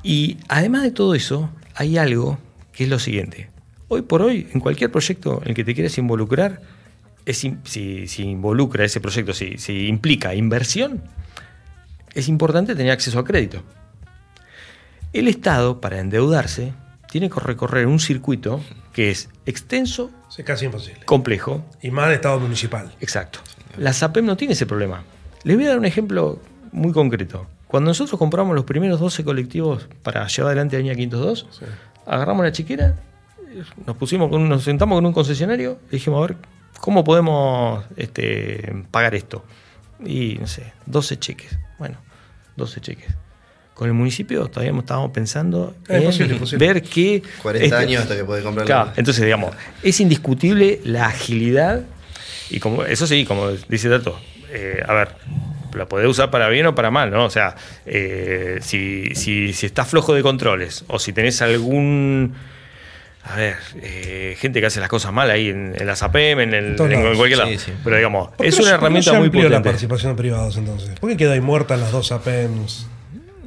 Y además de todo eso, hay algo que es lo siguiente. Hoy por hoy, en cualquier proyecto en el que te quieras involucrar, es si, si involucra ese proyecto, si, si implica inversión, es importante tener acceso a crédito. El Estado, para endeudarse, tiene que recorrer un circuito que es extenso, Es casi imposible. complejo, Y más en Estado municipal. Exacto. La SAPEM no tiene ese problema. Les voy a dar un ejemplo muy concreto. Cuando nosotros compramos los primeros 12 colectivos para llevar adelante la línea 502, Sí. agarramos la chiquera, nos pusimos con, nos sentamos con un concesionario y dijimos, a ver, ¿cómo podemos este, pagar esto? Y no sé, 12 cheques. Bueno, 12 cheques. Con el municipio todavía estábamos pensando Es en posible, posible. ver qué... 40 este, años hasta que podés comprar Claro, la- entonces, digamos, es indiscutible la agilidad y como eso sí, como dice Tato, eh, a ver, la podés usar para bien o para mal, ¿no? O sea, eh, si, si, si estás flojo de controles o si tenés algún... A ver, eh, gente que hace las cosas mal ahí en, en la SAPEM, en, el, En cualquier Sí, lado. sí. Pero digamos, ¿Por qué es no una no herramienta se muy amplió la potente. participación de privados entonces? ¿Por qué quedó ahí muerta en las dos APEMs?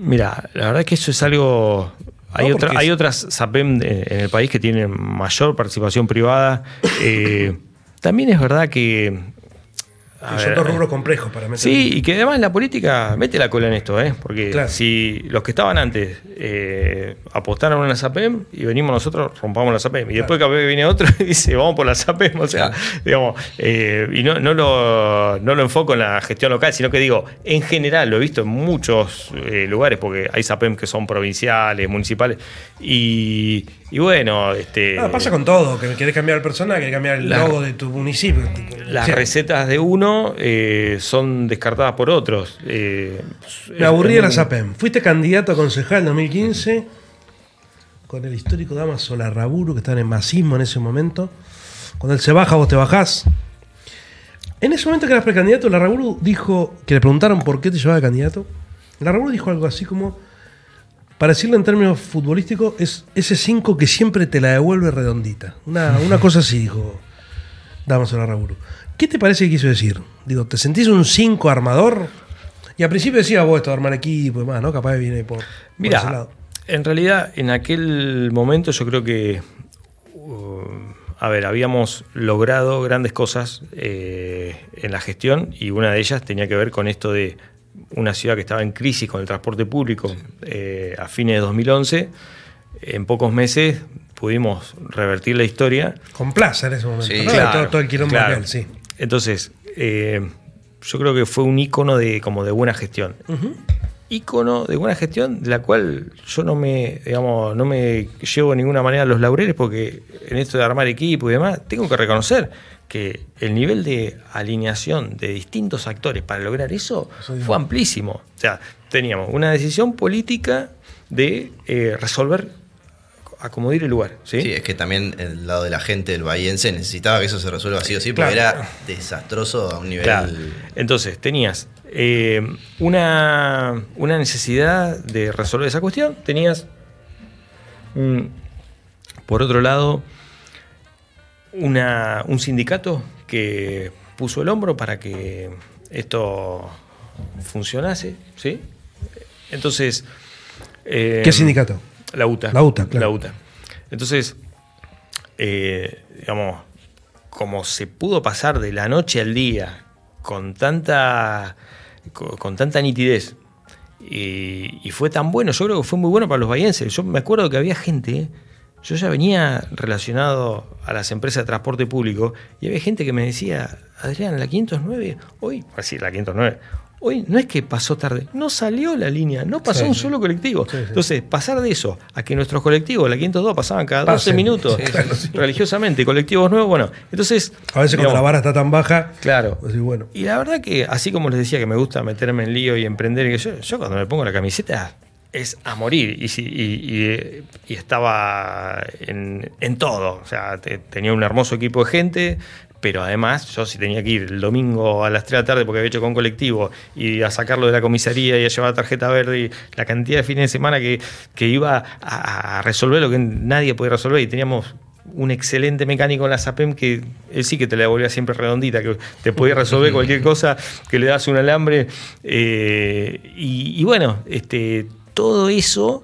Mira, la verdad que eso es algo. Hay, No, otra- hay es- otras SAPEM de- en el país que tienen mayor participación privada. Eh, también es verdad que. A Es ver, otro rubro complejo para meter. Sí, y que además la política mete la cola en esto, ¿eh? Porque Claro. si los que estaban antes eh, apostaron a una SAPEM y venimos nosotros, rompamos la SAPEM. Y después capaz que viene otro <laughs> y dice, vamos por la SAPEM. O sea, Claro. digamos, eh, y no, no, lo, no lo enfoco en la gestión local, sino que digo, en general, lo he visto en muchos eh, lugares, porque hay SAPEM que son provinciales, municipales. Y, y bueno, este. Ah, pasa con todo, que querés cambiar el personaje, querés cambiar el La- logo de tu municipio. Las recetas de uno eh, son descartadas por otros. Eh, Me aburrí de la SAPEM. Fuiste candidato a concejal en 2015 con el histórico Damaso Larraburu, que estaba en masismo en ese momento. Cuando él se baja, vos te bajás. En ese momento que eras precandidato, Larraburu dijo, que le preguntaron por qué te llevaba de candidato. Larraburu dijo algo así como, para decirlo en términos futbolísticos, es ese 5 que siempre te la devuelve redondita. Una, una cosa así, dijo Damaso Larraburu. ¿Qué te parece que quiso decir? Digo, ¿te sentís un 5 armador? Y al principio decía vos esto de armar equipo y más, ¿no? Capaz viene por, por Mira, ese lado. en realidad en aquel momento yo creo que, uh, a ver, habíamos logrado grandes cosas eh, en la gestión y una de ellas tenía que ver con esto de una ciudad que estaba en crisis con el transporte público eh, a fines de 2011. En pocos meses pudimos revertir la historia. Con plaza en ese momento. Sí, ¿no? claro, todo, todo el quilombo claro. aquel, sí. Entonces, eh, yo creo que fue un ícono de, como de buena gestión. Ícono de buena gestión de la cual yo no me, digamos, no me llevo de ninguna manera a los laureles porque en esto de armar equipo y demás, tengo que reconocer que el nivel de alineación de distintos actores para lograr eso fue amplísimo. O sea, teníamos una decisión política de eh, resolver, acomodir el lugar. ¿sí? Sí, es que también el lado de la gente del bahiense necesitaba que eso se resuelva sí o sí, porque Claro. era desastroso a un nivel. Claro. Entonces, tenías eh, una, una necesidad de resolver esa cuestión, tenías, mm, por otro lado, una- un sindicato que puso el hombro para que esto funcionase, ¿sí? Entonces... eh, ¿Qué sindicato? La UTA. La UTA, claro. La UTA. Entonces, eh, digamos, como se pudo pasar de la noche al día con tanta, con, con tanta nitidez y, y fue tan bueno, yo creo que fue muy bueno para los bahienses. Yo me acuerdo que había gente, yo ya venía relacionado a las empresas de transporte público y había gente que me decía, Adrián, la 509, hoy, así, la 509. Hoy no es que pasó tarde, no salió la línea, no pasó Sí, un solo colectivo. Sí, sí. Entonces, pasar de eso a que nuestros colectivos, la 502, pasaban cada 12 Pasen. minutos Sí, claro, sí. <laughs> religiosamente, colectivos nuevos, bueno, entonces... A veces cuando la vara está tan baja, Claro. pues bueno. Y la verdad que, así como les decía que me gusta meterme en lío y emprender, y que yo, yo cuando me pongo la camiseta es a morir. Y, si- y- y- y estaba en, en todo. O sea, te- tenía un hermoso equipo de gente, pero además yo si tenía que ir el domingo a las 3 de la tarde porque había hecho con colectivo y a sacarlo de la comisaría y a llevar la tarjeta verde y la cantidad de fines de semana que, que iba a, a resolver lo que nadie podía resolver y teníamos un excelente mecánico en la SAPEM que él sí que te la devolvía siempre redondita, que te podía resolver <laughs> cualquier cosa, que le das un alambre. eh, y, y bueno, este, todo eso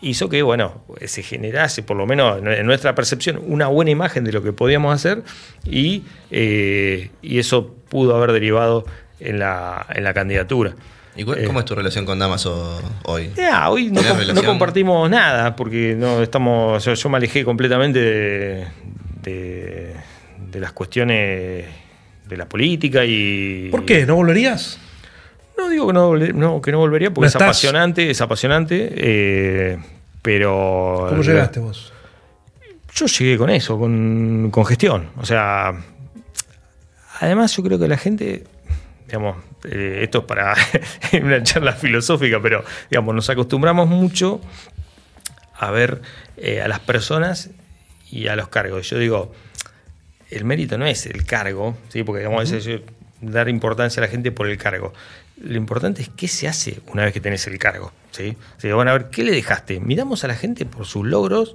hizo que, bueno, se generase, por lo menos en nuestra percepción, una buena imagen de lo que podíamos hacer y, eh, y eso pudo haber derivado en la, en la candidatura. ¿Y Eh, cómo es tu relación con Damaso hoy? ya, hoy no, compartimos nada, porque no estamos. Yo, yo me alejé completamente de, de- de las cuestiones de la política y. ¿Por qué? ¿No volverías? No digo que no, que no volvería, porque No es estás- apasionante, es apasionante. eh, pero. ¿Cómo llegaste vos? Yo llegué con eso, con, con gestión. O sea, además yo creo que la gente, digamos, eh, esto es para <laughs> una charla filosófica, pero digamos, nos acostumbramos mucho a ver eh, a las personas y a los cargos. Yo digo, el mérito no es el cargo, ¿sí? porque digamos, a veces yo- dar importancia a la gente por el cargo. Lo importante es qué se hace una vez que tenés el cargo. ¿sí? O sea, a ver, ¿qué le dejaste? Miramos a la gente por sus logros,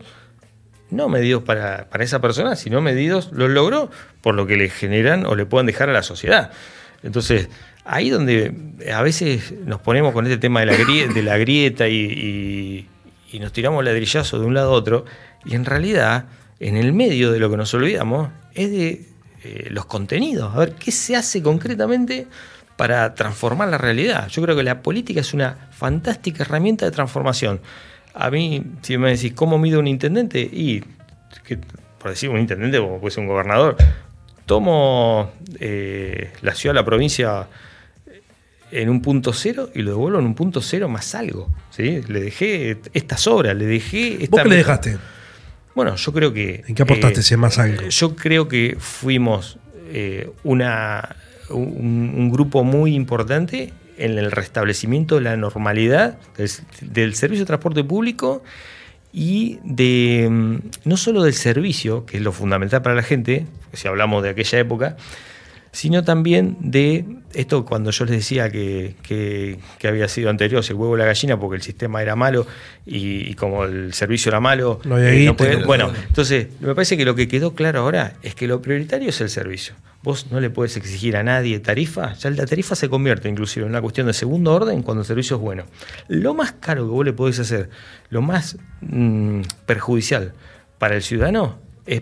no medidos para, para esa persona, sino medidos los logró por lo que le generan o le puedan dejar a la sociedad. Entonces, ahí donde a veces nos ponemos con este tema de la, grieta y nos tiramos ladrillazo de un lado a otro, y en realidad, en el medio de lo que nos olvidamos, es de eh, los contenidos. A ver, ¿qué se hace concretamente para transformar la realidad? Yo creo que la política es una fantástica herramienta de transformación. A mí, si me decís, ¿cómo mide un intendente? Y, que, por decir un intendente, como puede ser un gobernador, tomo eh, la ciudad, la provincia en un punto cero y lo devuelvo en un punto cero más algo. ¿sí? Le dejé estas obras, le dejé... ¿Vos esta qué le dejaste? Bueno, yo creo que... ¿En qué aportaste eh, ese más algo? Yo creo que fuimos eh, una, un, grupo muy importante en el restablecimiento de la normalidad del, del servicio de transporte público y de mm, no solo del servicio, que es lo fundamental para la gente, si hablamos de aquella época, sino también de esto cuando yo les decía que, que, había sido anterior, el huevo la gallina, porque el sistema era malo y, como el servicio era malo, no eh, bueno, entonces me parece que lo que quedó claro ahora es que lo prioritario es el servicio. Vos no le puedes exigir a nadie tarifa, ya la tarifa se convierte inclusive en una cuestión de segundo orden cuando el servicio es bueno. Lo más caro que vos le podés hacer, lo más mm, perjudicial para el ciudadano es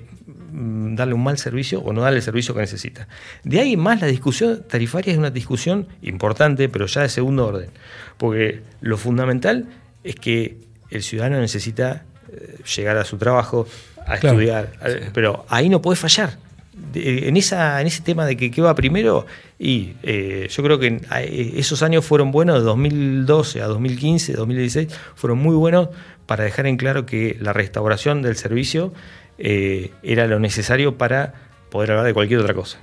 darle un mal servicio o no darle el servicio que necesita. De ahí más la discusión tarifaria es una discusión importante, pero ya de segundo orden. Porque lo fundamental es que el ciudadano necesita eh, llegar a su trabajo, a estudiar, pero ahí no puede fallar. En, esa, en ese tema de que qué va primero, y eh, yo creo que esos años fueron buenos, de 2012 a 2015, 2016, fueron muy buenos para dejar en claro que la restauración del servicio eh, era lo necesario para poder hablar de cualquier otra cosa.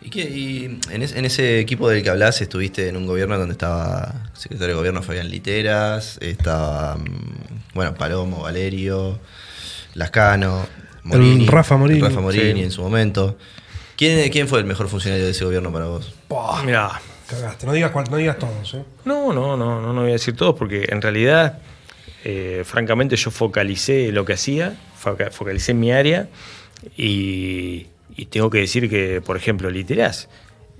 ¿Y, en, ese equipo del que hablas estuviste en un gobierno donde estaba el secretario de gobierno Fabián Literas, estaba, mm, bueno, Palomo, Valerio, Lascano, Morini, Rafa Morini, Rafa Morini en su momento. ¿Quién, ¿Quién fue el mejor funcionario de ese gobierno para vos? Mira, cagaste, no digas, no digas todos. ¿eh? No, no, no, no, no voy a decir todos porque en realidad, eh, francamente, yo focalicé lo que hacía focalicé en mi área y, tengo que decir que, por ejemplo, Literas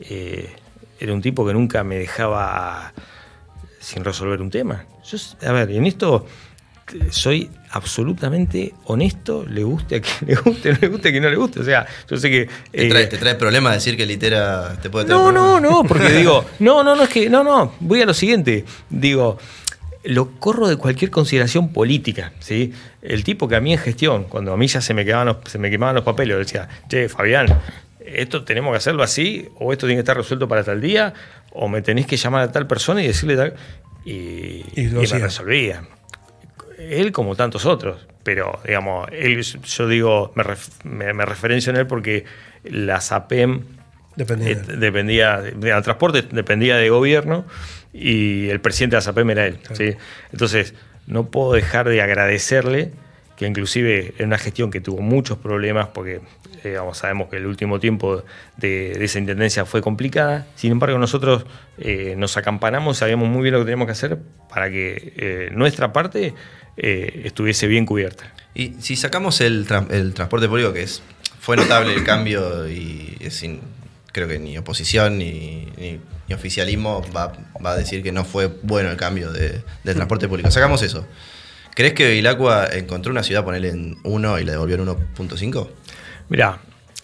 eh, era un tipo que nunca me dejaba sin resolver un tema. Yo, a ver, en esto soy absolutamente honesto, le guste a quien le guste, no <laughs> le guste a quien no le guste. O sea, yo sé que. ¿Te trae, eh, problemas decir que Litera te puede traer No, no, no, porque <laughs> digo, no, no, no, es que, no, no, voy a lo siguiente. Digo, lo corro de cualquier consideración política. ¿sí? El tipo que a mí en gestión, cuando a mí ya se me, quedaban se me quemaban los papeles, decía, che, Fabián, esto tenemos que hacerlo así, o esto tiene que estar resuelto para tal día, o me tenéis que llamar a tal persona y decirle tal. Y, me resolvía. Él como tantos otros, pero digamos, él, yo digo, me, me, referencio en él porque la SAPEM dependía, eh, dependía transporte dependía de gobierno y el presidente de ASAPEM era él. ¿sí? Entonces, no puedo dejar de agradecerle que inclusive en una gestión que tuvo muchos problemas, porque eh, sabemos que el último tiempo de, esa intendencia fue complicada, sin embargo nosotros eh, nos acampanamos, sabíamos muy bien lo que teníamos que hacer para que eh, nuestra parte estuviese bien cubierta. Y si sacamos el, transporte público, que es fue notable el cambio y es sin, creo que ni oposición ni, oficialismo va, a decir que no fue bueno el cambio de, del transporte público. Sacamos eso. ¿Crees que Vilacua encontró una ciudad, ponerle en 1 y la devolvió en 1.5? Mirá,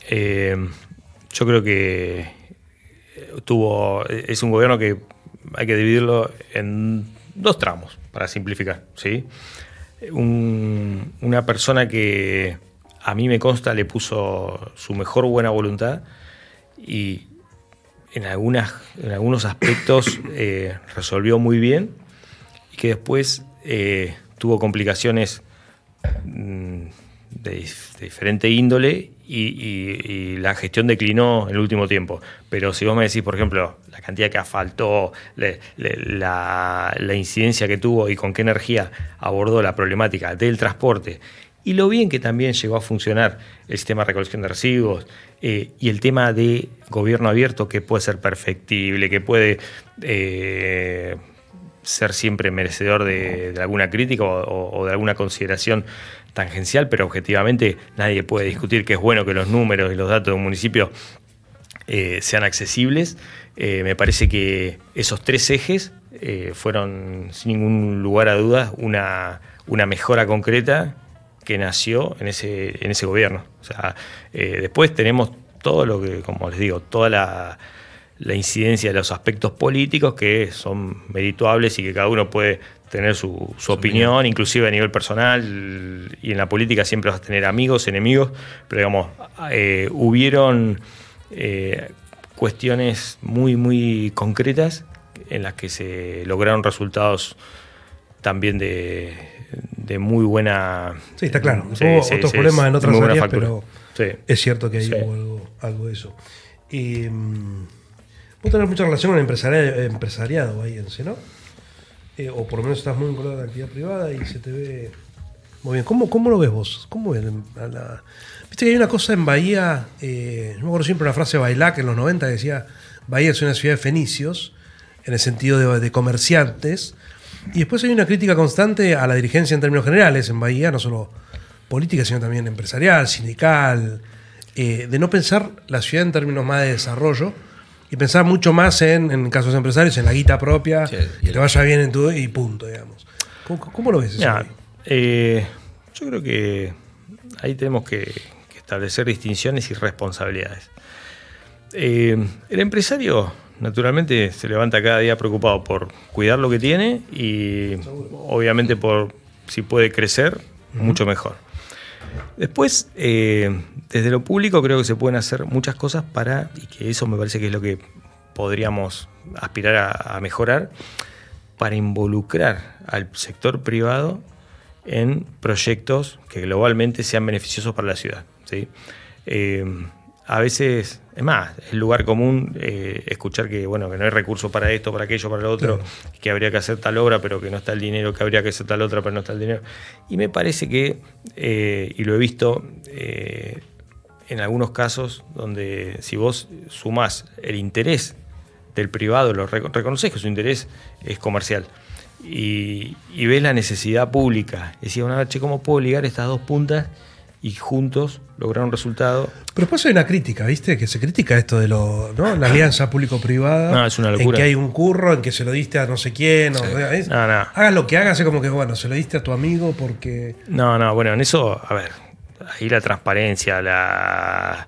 eh, yo creo que tuvo. Es un gobierno que hay que dividirlo en dos tramos, para simplificar. ¿sí? una persona que a mí me consta le puso su mejor buena voluntad y en, algunas, en algunos aspectos <coughs> eh, resolvió muy bien y que después eh, tuvo complicaciones mm, de, diferente índole y, la gestión declinó en el último tiempo. Pero si vos me decís, por ejemplo, la cantidad que asfaltó, la, la incidencia que tuvo y con qué energía abordó la problemática del transporte y lo bien que también llegó a funcionar el sistema de recolección de residuos eh, y el tema de gobierno abierto que puede ser perfectible, que puede eh, ser siempre merecedor de, alguna crítica o, de alguna consideración tangencial, pero objetivamente nadie puede discutir que es bueno que los números y los datos de un municipio eh, sean accesibles. me parece que esos tres ejes fueron, sin ningún lugar a dudas, una, una mejora concreta que nació en ese, en ese gobierno. O sea, eh, después tenemos todo lo que, como les digo, toda la, incidencia de los aspectos políticos que son merituables y que cada uno puede tener su, opinión, inclusive a nivel personal, y en la política siempre vas a tener amigos, enemigos, pero digamos, eh, hubieron eh, cuestiones muy, muy concretas en las que se lograron resultados también de, de muy buena. Sí, está claro. Hubo otros problemas en otras áreas, pero es cierto que hay algo, de eso. Y, mm, vos tenés mucha relación con el empresariado, empresariado ahí en ¿no? Eh, o por lo menos estás muy vinculado a la actividad privada y se te ve Muy bien. ¿Cómo, cómo lo ves vos? ¿Cómo ves a la- Viste que hay una cosa en Bahía, eh, yo me acuerdo siempre una frase de Bailac en los 90 que decía, Bahía es una ciudad de fenicios, en el sentido de, de comerciantes, y después hay una crítica constante a la dirigencia en términos generales en Bahía, no solo política, sino también empresarial, sindical, eh, de no pensar la ciudad en términos más de desarrollo y pensar mucho más en, en casos empresarios, en la guita propia, Sí, y que te vaya bien en tu y punto, digamos. ¿Cómo, cómo lo ves eso? Eh, yo creo que ahí tenemos que, que establecer distinciones y responsabilidades. Eh, el empresario, naturalmente, se levanta cada día preocupado por cuidar lo que tiene y, obviamente, por si puede crecer, mucho mejor. Después, eh, desde lo público creo que se pueden hacer muchas cosas para, y que eso me parece que es lo que podríamos aspirar a, a mejorar, para involucrar al sector privado en proyectos que globalmente sean beneficiosos para la ciudad. ¿sí? Eh, a veces, es más, es lugar común eh, escuchar que, bueno, que no hay recursos para esto, para aquello, para lo otro, que habría que hacer tal obra, pero que no está el dinero, que habría que hacer tal otra, pero no está el dinero. Y me parece que, eh, y lo he visto eh, en algunos casos, donde si vos sumás el interés del privado, lo reco- reconoces que su interés es comercial. Y, y ves la necesidad pública. Decía, una che, ¿cómo puedo ligar estas dos puntas y juntos lograr un resultado? Pero después hay una crítica, ¿viste? Que se critica esto de lo, ¿no? la alianza público-privada. No, es una En locura. que hay un curro, en que se lo diste a no sé quién. o- es- No, no. Hagas lo que hagas, es como que, bueno, se lo diste a tu amigo porque. No, no, bueno, en eso, a ver, ahí la transparencia, la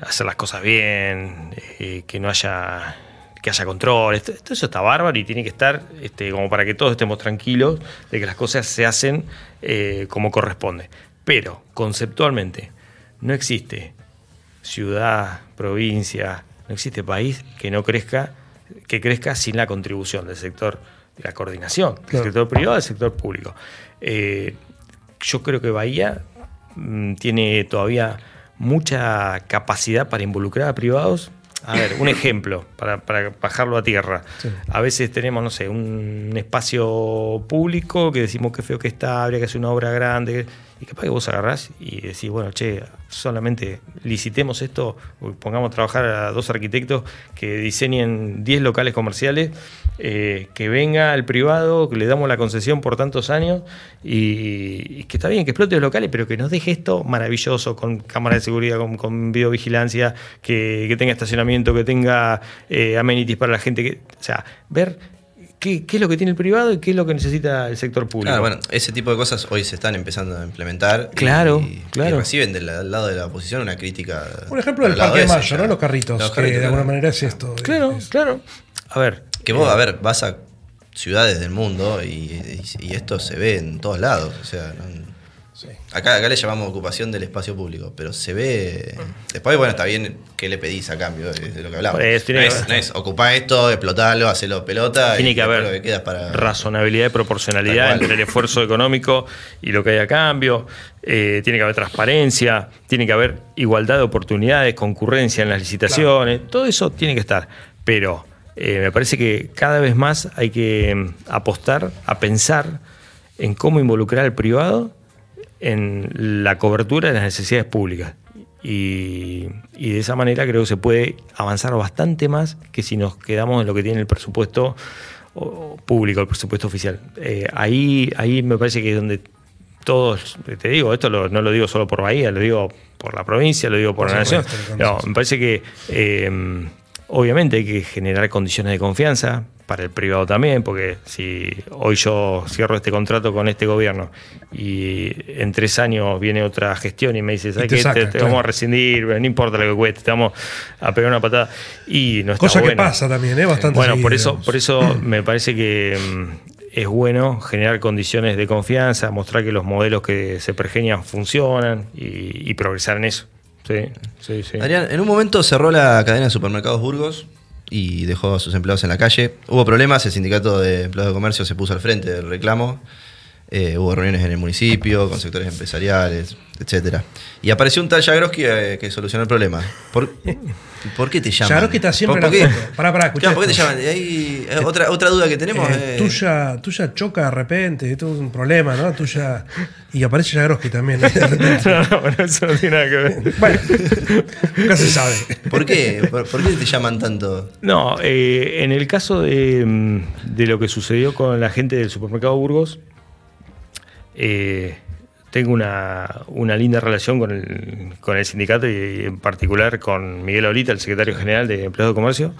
hacer las cosas bien, eh, que no haya que haya control, esto, esto- eso está bárbaro y tiene que estar este, como para que todos estemos tranquilos de que las cosas se hacen eh, como corresponde. Pero conceptualmente no existe ciudad, provincia, no existe país que no crezca, que crezca sin la contribución del sector, de la coordinación, del Claro. sector privado del sector público. Eh, yo creo que Bahía mm, tiene todavía mucha capacidad para involucrar a privados. A ver, un ejemplo, para, para bajarlo a tierra. Sí. A veces tenemos, no sé, un espacio público que decimos que feo que está, habría que hacer una obra grande. Y capaz que vos agarrás y decís, bueno, che, solamente licitemos esto, pongamos a trabajar a dos arquitectos que diseñen 10 locales comerciales, eh, que venga el privado, que le damos la concesión por tantos años y, y que está bien, que explote los locales, pero que nos deje esto maravilloso, con cámaras de seguridad, con, con videovigilancia, que, que tenga estacionamiento, que tenga eh, amenities para la gente, que, o sea, ver qué, qué es lo que tiene el privado y qué es lo que necesita el sector público. Claro, bueno, ese tipo de cosas hoy se están empezando a implementar. Claro, y, claro. y reciben del al lado de la oposición una crítica. Por ejemplo, el al lado Parque de Mayo. ¿no? Los carritos, Los que carritos, de alguna claro. manera es esto. Claro, es- claro. A ver. Que vos, a ver, vas a ciudades del mundo y, y- y esto se ve en todos lados. O sea, no- sí. acá, acá le llamamos ocupación del espacio público, pero se ve. Después, bueno, está bien qué le pedís a cambio de, de lo que hablamos. Pues, no, que es, no es ocupá esto, explotalo, hacelo pelota. Tiene y que haber lo que queda es para. razonabilidad y proporcionalidad entre el esfuerzo económico y lo que hay a cambio. Eh, tiene que haber transparencia, tiene que haber igualdad de oportunidades, concurrencia en las licitaciones. Todo eso tiene que estar. Pero eh, me parece que cada vez más hay que mm, apostar a pensar en cómo involucrar al privado en la cobertura de las necesidades públicas. Y, y de esa manera creo que se puede avanzar bastante más que si nos quedamos en lo que tiene el presupuesto público, el presupuesto oficial. Eh, ahí, ahí me parece que es donde todos, te digo, esto lo- no lo digo solo por Bahía, lo digo por la provincia, lo digo por, Por la nación. No, me parece que eh, obviamente hay que generar condiciones de confianza para el privado también, porque si hoy yo cierro este contrato con este gobierno y en tres años viene otra gestión y me dice, ¿sabes te saca, te, te claro. vamos a rescindir, no importa lo que cueste, te vamos a pegar una patada. Y no está Cosa que pasa también, ¿eh? Bastante Bueno, por eso, digamos. por eso <clears throat> me parece que mm, es bueno generar condiciones de confianza, mostrar que los modelos que se pergenian funcionan y, y progresar en eso. Sí, sí, sí. Adrián, en un momento cerró la cadena de supermercados Burgos y dejó a sus empleados en la calle. Hubo problemas, el sindicato de empleados de comercio se puso al frente del reclamo. Eh, hubo reuniones en el municipio, con sectores empresariales, etcétera. Y apareció un tal Jagroski eh, que solucionó el problema. ¿Por, <laughs> ¿por qué te llaman? Jagroski está siempre ¿Por, en por la qué? foto. Pará, pará, escuchá Claro, ¿Por qué te llaman? Y ahí, eh, otra, otra duda que tenemos. Eh, eh, tuya, tuya choca de repente, esto es un problema, ¿no? Tuya. Y aparece Jagroski también. ¿no? <laughs> No, no, bueno, eso no tiene nada que ver. <laughs> Bueno, nunca se sabe. ¿Por qué? ¿Por, por qué te llaman tanto? No, eh, en el caso de, mm, de lo que sucedió con la gente del supermercado Burgos, eh, tengo una, una linda relación con el, con el sindicato y en particular con Miguel Olita, el secretario general de Empleados de Comercio.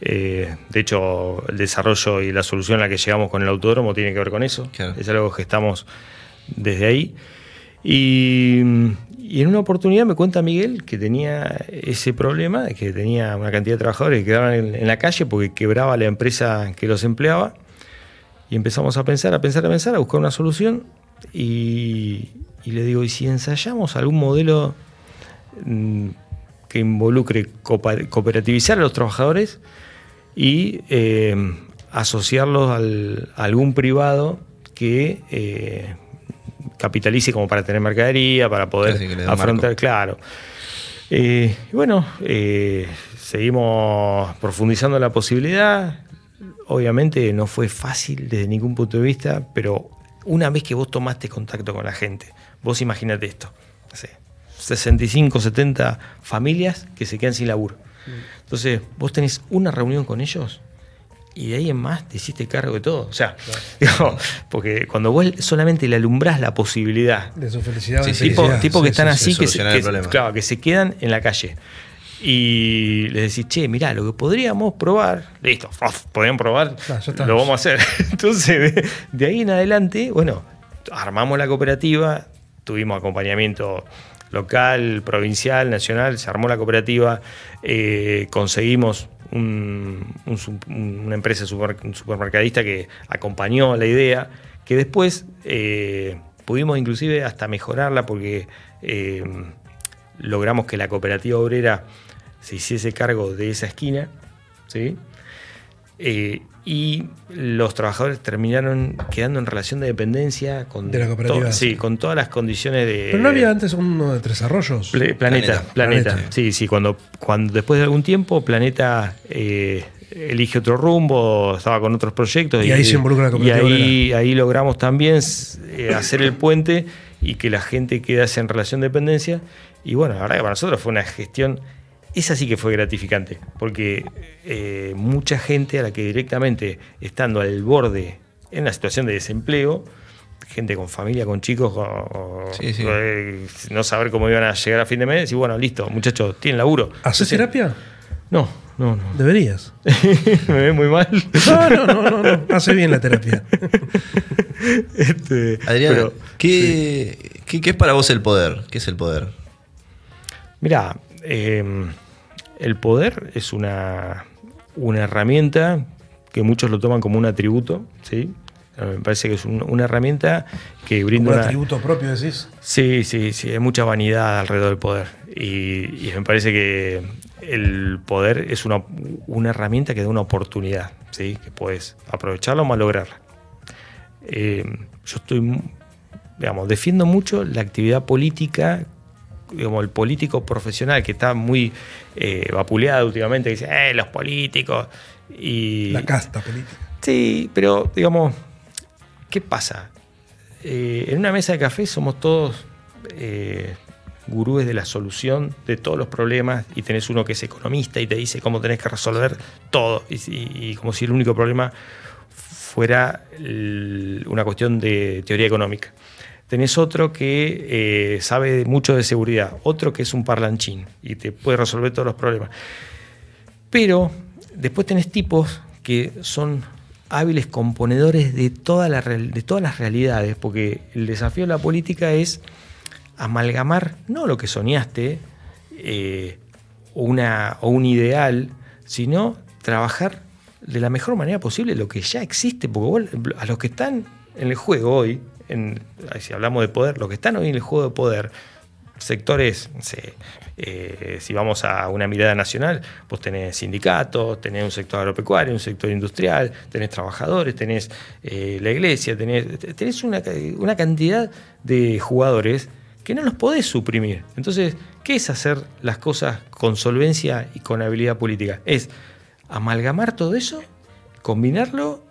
Eh, de hecho, el desarrollo y la solución a la que llegamos con el autódromo tiene que ver con eso. Claro. Es algo que estamos desde ahí. Y, y en una oportunidad me cuenta Miguel que tenía ese problema, que tenía una cantidad de trabajadores que quedaban en, en la calle porque quebraba la empresa que los empleaba. Y empezamos a pensar, a pensar, a pensar, a buscar una solución. Y, y le digo, ¿y si ensayamos algún modelo mm, que involucre cooperativizar a los trabajadores y eh, asociarlos al- a algún privado que eh, capitalice como para tener mercadería, para poder afrontar, marco. claro. Eh, y bueno, seguimos profundizando en la posibilidad. Obviamente no fue fácil desde ningún punto de vista, pero una vez que vos tomaste contacto con la gente, vos imagínate esto, no sé, 65, 70 familias que se quedan sin laburo. Entonces, vos tenés una reunión con ellos y de ahí en más te hiciste cargo de todo. O sea, <laughs> digo, porque cuando vos solamente le alumbrás la posibilidad De su felicidad. o Sí, tipo, tipo que están sí, así, se, claro, que se quedan en la calle. Y les decís, che, mirá, lo que podríamos probar, listo, podrían probar, lo vamos a hacer. <laughs> Entonces, de, de ahí en adelante, bueno, armamos la cooperativa, tuvimos acompañamiento local, provincial, nacional, se armó la cooperativa, eh, conseguimos un- un su- una empresa super- un supermercadista que acompañó la idea, que después eh, pudimos inclusive hasta mejorarla porque eh, logramos que la cooperativa obrera se hiciese cargo de esa esquina, ¿sí? Eh, y los trabajadores terminaron quedando en relación de dependencia con, De la cooperativa. to- sí, con todas las condiciones de... Pero no había antes uno de Tres Arroyos. Planeta, Planeta. planeta, Planeta. Sí, sí, cuando, cuando después de algún tiempo Planeta eh, elige otro rumbo, estaba con otros proyectos. Y ahí se involucra la Y cooperativa ahí, ahí logramos también eh, hacer el puente y que la gente quedase en relación de dependencia. Y bueno, la verdad que para nosotros fue una gestión, esa sí que fue gratificante, porque eh, mucha gente a la que directamente, estando al borde en la situación de desempleo, gente con familia, con chicos, con- Sí, sí. eh, no saber cómo iban a llegar a fin de mes, y bueno, listo, muchachos, tienen laburo. ¿Haces Entonces, terapia? No, no, no. Deberías. <laughs> Me ve muy mal. No, no, no, no, no. Hace bien la terapia. <laughs> Este, Adrián, pero, ¿qué, qué, qué es para vos el poder? ¿Qué es el poder? Mira, eh, el poder es una, una herramienta que muchos lo toman como un atributo, ¿sí? Me parece que es un- una herramienta que brinda Un una, atributo propio, decís. Sí, sí, sí, hay mucha vanidad alrededor del poder. Y, y me parece que el poder es una, una herramienta que da una oportunidad, ¿sí? que puedes aprovecharla o malograrla. Eh, yo estoy, digamos, defiendo mucho la actividad política, digamos, el político profesional que está muy eh, vapuleado últimamente, que dice, eh, los políticos. Y, La casta política. Sí, pero digamos, ¿qué pasa? Eh, en una mesa de café somos todos eh, gurúes de la solución de todos los problemas y tenés uno que es economista y te dice cómo tenés que resolver todo y, como si el único problema fuera el- una cuestión de teoría económica. Tenés otro que eh, sabe mucho de seguridad, otro que es un parlanchín y te puede resolver todos los problemas. Pero después tenés tipos que son hábiles componedores de, todas las realidades, porque el desafío de la política es amalgamar no lo que soñaste eh, o un ideal, sino trabajar de la mejor manera posible lo que ya existe, porque vos, a los que están en el juego hoy, si hablamos de poder, los que están hoy en el juego de poder, sectores, no eh, si vamos a una mirada nacional, vos tenés sindicatos, tenés un sector agropecuario, un sector industrial, tenés trabajadores, tenés eh, la iglesia, tenés, tenés una, una cantidad de jugadores que no los podés suprimir. Entonces, ¿qué es hacer las cosas con solvencia y con habilidad política? Es amalgamar todo eso, combinarlo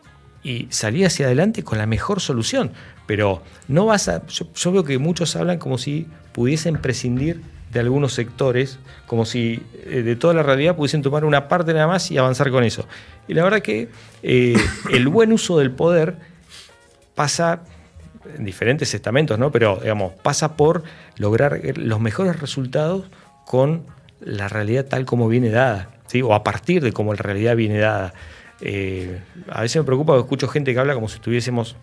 y salir hacia adelante con la mejor solución. Pero no vas a. Yo, veo que muchos hablan como si pudiesen prescindir de algunos sectores, como si eh, de toda la realidad pudiesen tomar una parte nada más y avanzar con eso. Y la verdad que eh, el buen uso del poder pasa en diferentes estamentos, ¿no? Pero, digamos, pasa por lograr los mejores resultados con la realidad tal como viene dada, ¿sí? O a partir de cómo la realidad viene dada. Eh, a veces me preocupa que escucho gente que habla como si estuviésemos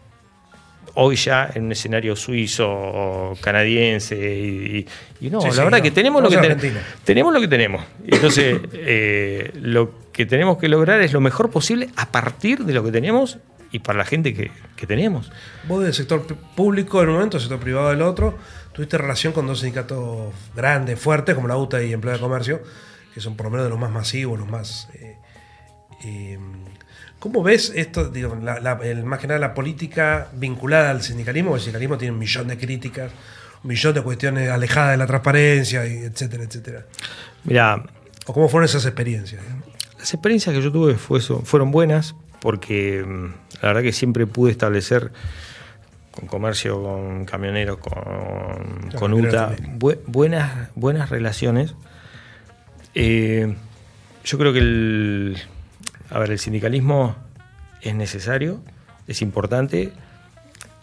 hoy ya en un escenario suizo o canadiense y, no, la verdad que tenemos lo que tenemos. Tenemos lo que tenemos. Entonces, <laughs> eh, lo que tenemos que lograr es lo mejor posible a partir de lo que tenemos y para la gente que, que tenemos. Vos del sector público en un momento, sector privado del otro, tuviste relación con dos sindicatos grandes, fuertes, como la UTA y Empleo de Comercio, que son por lo menos de los más masivos, los más... Eh, eh, ¿Cómo ves esto, digo, el, más que nada la política vinculada al sindicalismo? Porque el sindicalismo tiene un millón de críticas, un millón de cuestiones alejadas de la transparencia, etcétera, etcétera. Mira. ¿O cómo fueron esas experiencias? Las experiencias que yo tuve fueron buenas porque mm, la verdad que siempre pude establecer con comercio, con camioneros, con, con UTA, buenas, buenas relaciones. Eh, yo creo que el, a ver, el sindicalismo es necesario, es importante.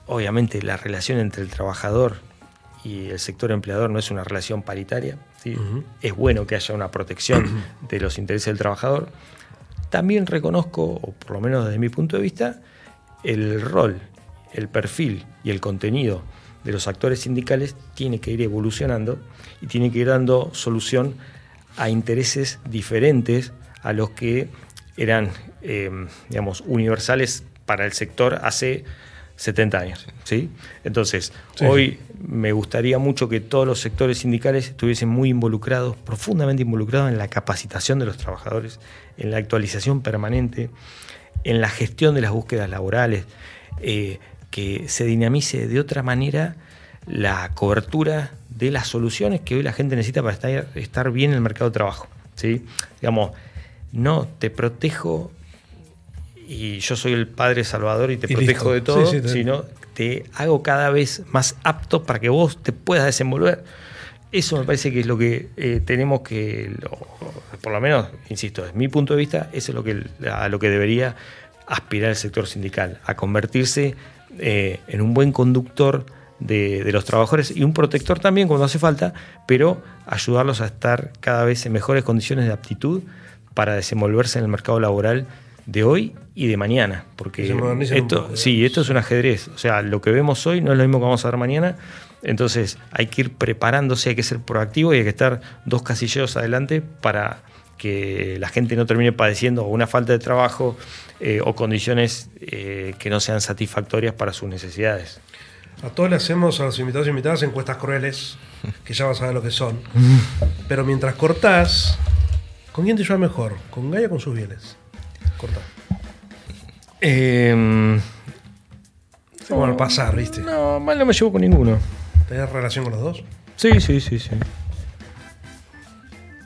Obviamente la relación entre el trabajador y el sector empleador no es una relación paritaria. Es bueno que haya una protección <clears throat> de los intereses del trabajador. También reconozco, o por lo menos desde mi punto de vista, el rol, el perfil y el contenido de los actores sindicales tiene que ir evolucionando y tiene que ir dando solución a intereses diferentes a los que eran, em, digamos, universales para el sector hace 70 años. ¿sí? Entonces, hoy me gustaría mucho que todos los sectores sindicales estuviesen muy involucrados, profundamente involucrados en la capacitación de los trabajadores, en la actualización permanente, en la gestión de las búsquedas laborales, eh, que se dinamice de otra manera la cobertura de las soluciones que hoy la gente necesita para estar, estar bien en el mercado de trabajo. ¿sí? Digamos, no te protejo y yo soy el Padre Salvador y te protejo de todo, sino te hago cada vez más apto para que vos te puedas desenvolver. Eso me parece que es lo que eh, tenemos que, por lo menos, insisto, desde mi punto de vista, eso es lo que, a lo que debería aspirar el sector sindical, a convertirse eh, en un buen conductor de, de, los trabajadores y un protector también cuando hace falta, pero ayudarlos a estar cada vez en mejores condiciones de aptitud para desenvolverse en el mercado laboral de hoy y de mañana. Porque esto, sí, esto es un ajedrez. O sea, lo que vemos hoy no es lo mismo que vamos a ver mañana. Entonces hay que ir preparándose, hay que ser proactivo y hay que estar dos casilleros adelante para que la gente no termine padeciendo una falta de trabajo eh, o condiciones eh, que no sean satisfactorias para sus necesidades. A todos le hacemos a los invitados y invitadas encuestas crueles, que ya vas a ver lo que son. <laughs> Pero mientras cortás, ¿Con quién te lleva mejor? ¿Con Gaia o con sus bienes? Corta. Eh, Vamos a pasar, ¿viste? No, mal no me llevo con ninguno. ¿Tenés relación con los dos? Sí, sí, sí, sí.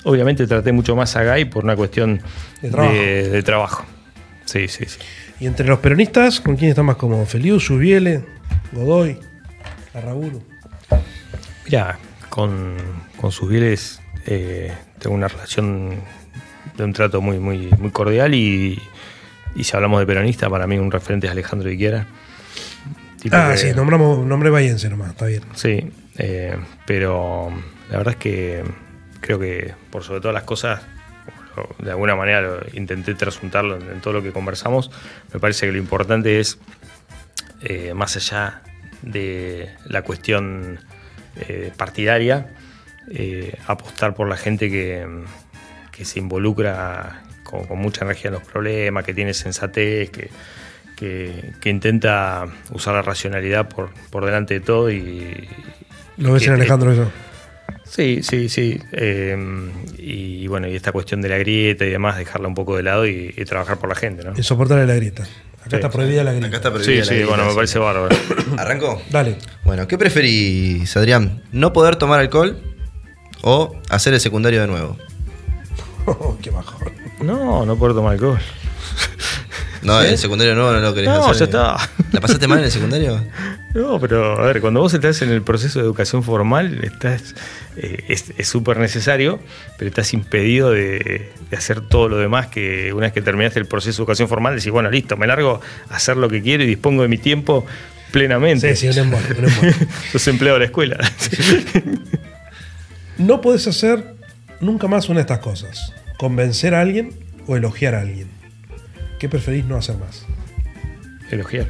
Obviamente traté mucho más a Gai por una cuestión de trabajo. Sí, sí, sí. ¿Y entre los peronistas, con quién está más cómodo? ¿Feliu, Subiele, Godoy, Arraburu? Mira, con, con Subieles eh, tengo una relación de un trato muy, muy, muy cordial y, si hablamos de peronista, para mí un referente es Alejandro Iquiera. Ah, sí, nombramos nombre bayense nomás, está bien. Sí, eh, pero la verdad es que creo que por sobre todas las cosas, de alguna manera lo, intenté trasuntarlo en, todo lo que conversamos, me parece que lo importante es, eh, más allá de la cuestión eh, partidaria, apostar por la gente que, que se involucra con, mucha energía en los problemas, que tiene sensatez, que, que, intenta usar la racionalidad por, por delante de todo y... ¿Lo ves en Alejandro eso? Sí, sí, sí. Eh, y bueno, y esta cuestión de la grieta y demás, dejarla un poco de lado y, y trabajar por la gente, ¿no? Insoportable la grieta. Acá Sí. está prohibida la grieta. Acá está Sí, la sí, grieta, bueno, me parece bárbaro. ¿Arrancó? Dale. Bueno, ¿qué preferís, Adrián? ¿No poder tomar alcohol o hacer el secundario de nuevo? Qué bajón. No, no puedo tomar alcohol. No, el secundario de nuevo no lo querés No, hacer. ya está. ¿La pasaste mal en el secundario? <laughs> No, pero a ver, cuando vos estás en el proceso de educación formal, estás eh, es es súper necesario, pero estás impedido de, de hacer todo lo demás que una vez que terminaste el proceso de educación formal, decís, bueno, listo, me largo a hacer lo que quiero y dispongo de mi tiempo plenamente. Sí, sí, un embole, un embole. <laughs> Sos empleado de la escuela. No podés hacer nunca más una de estas cosas. Convencer a alguien o elogiar a alguien. ¿Qué preferís no hacer más? Elogiar.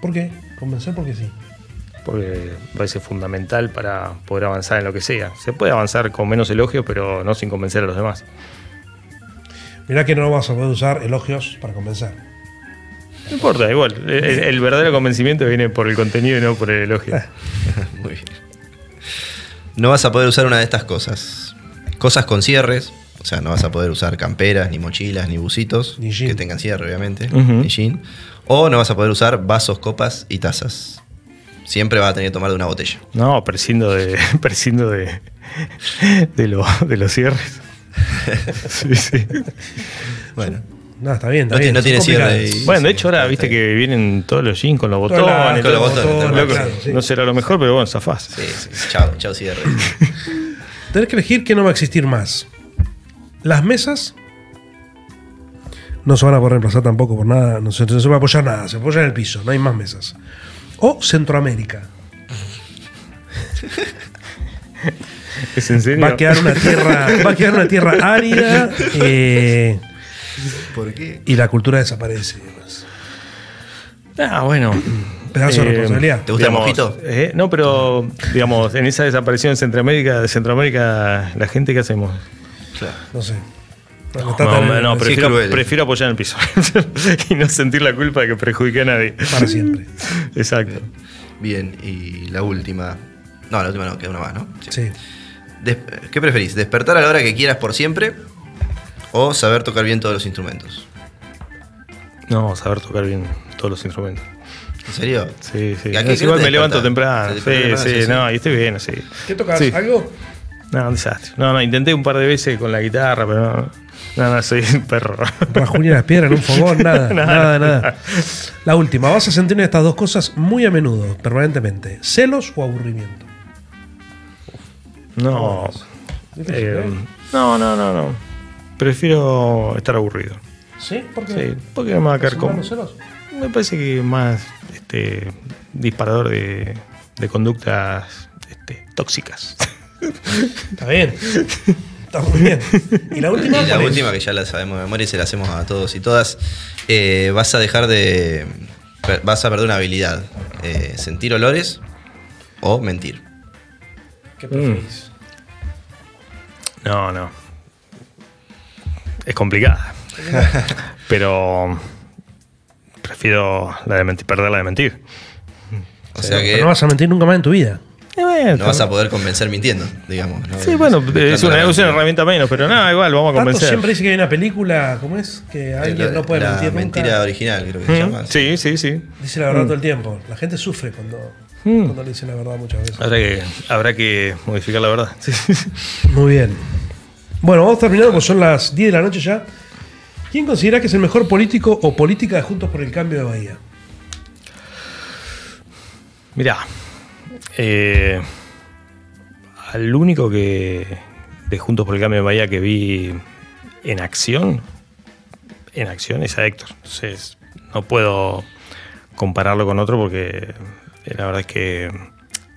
¿Por qué? Convencer porque sí. Porque parece fundamental para poder avanzar en lo que sea. Se puede avanzar con menos elogios, pero no sin convencer a los demás. Mirá que no vas a poder usar elogios para convencer. No importa, igual. El, el verdadero convencimiento viene por el contenido y no por el elogio. <laughs> Muy bien. No vas a poder usar una de estas cosas. Cosas con cierres. O sea, no vas a poder usar camperas, ni mochilas, ni bucitos. Ni. Que tengan cierre, obviamente. Ni jean. O no vas a poder usar vasos, copas y tazas. Siempre vas a tener que tomar de una botella. No, prescindo de, <laughs> prescindo de, de, lo- de los cierres. <laughs> Sí, sí. Bueno. No, está bien, está No bien. tiene- no son tiene cierre y- Bueno, de hecho ahora viste que vienen todos los jeans con los botones. con los botones, botones, Loco, claro, sí. No será lo mejor, pero bueno, zafás. Sí, sí. Chao, chao cierre. <laughs> Tenés que elegir que no va a existir más. Las mesas no se van a poder reemplazar tampoco por nada. No se, no se va a apoyar nada. Se apoya en el piso. No hay más mesas. O Centroamérica. ¿Es en serio? Va a quedar una tierra, va a quedar una tierra árida <laughs> eh, ¿Por qué? y la cultura desaparece. Ah, bueno. <clears throat> Pedazo de Eh, responsabilidad. ¿Te gusta el mojito? eh, no, pero digamos, en esa desaparición de Centroamérica, de Centroamérica, la gente, ¿qué hacemos? Claro. No sé. No, No, prefiero, apoyar en el piso <laughs> y no sentir la culpa de que perjudique a nadie. Para siempre. <laughs> Exacto. Bien, y la última. No, la última no, queda una más, ¿no? Sí. ¿Qué preferís? ¿Despertar a la hora que quieras por siempre? ¿O saber tocar bien todos los instrumentos? No, saber tocar bien todos los instrumentos. ¿En serio? Sí, sí. ¿Y a qué- No, igual me levanto temprano. ¿Te Sí, sí, no, y estoy bien, sí. ¿Qué tocas? Sí. ¿Algo? No, un desastre. No, no, intenté un par de veces con la guitarra, pero no. No, no, soy un perro. Rajuñar las piedras en un fogón, <laughs> nada, Nada, nada, nada. La última, vas a sentir estas dos cosas muy a menudo, permanentemente. ¿Celos o aburrimiento? No. ¿eh? no, no, no, no. Prefiero estar aburrido. ¿Sí? ¿Por qué? Sí, porque me va a caer ¿Son como. Me parece que es más este, disparador de, de conductas este, tóxicas. Está bien. Está muy bien. ¿Y la última? Y la cuál es? última, que ya la sabemos de memoria y se la hacemos a todos y todas, eh, vas a dejar de... Vas a perder una habilidad. eh, sentir olores o mentir. ¿Qué preferís? No, no. Es complicada. Pero prefiero la de mentir, perder la de mentir. O sea Pero que no vas a mentir nunca más en tu vida. Eh, bueno, no vas a poder convencer mintiendo, digamos. ¿no? Sí, bueno, es una, es una herramienta menos, pero nada, igual, vamos a convencer. siempre dice que hay una película, ¿cómo es? Que alguien La- no puede la mentir mentira nunca. original, creo que se Mm, llama. Sí, sí, sí. Dice la verdad todo el tiempo. La gente sufre cuando, Mm. cuando le dicen la verdad muchas veces. Habrá que, habrá que modificar la verdad. Sí. Muy bien. Bueno, vamos terminando porque son las 10 de la noche ya. ¿Quién considera que es el mejor político o política de Juntos por el Cambio de Bahía? Mirá, eh, al único que de Juntos por el Cambio de Bahía que vi en acción, en acción es a Héctor. Entonces, no puedo compararlo con otro porque eh, la verdad es que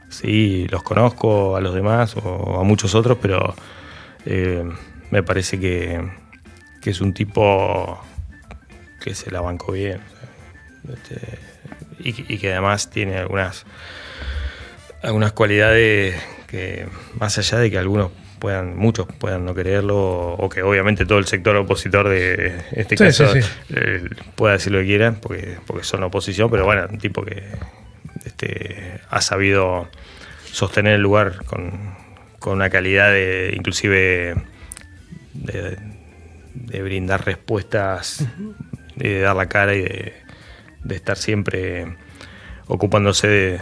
sí, los conozco a los demás o a muchos otros, pero eh, me parece que, que es un tipo que se la bancó bien. Este, y, que- y que además tiene algunas algunas cualidades que más allá de que algunos puedan muchos puedan no quererlo o que obviamente todo el sector opositor de este Sí, caso sí, sí. eh, pueda decir lo que quieran porque porque son oposición pero bueno un tipo que este, ha sabido sostener el lugar con, con una calidad de, inclusive, de, de brindar respuestas, de dar la cara y de, de estar siempre ocupándose de,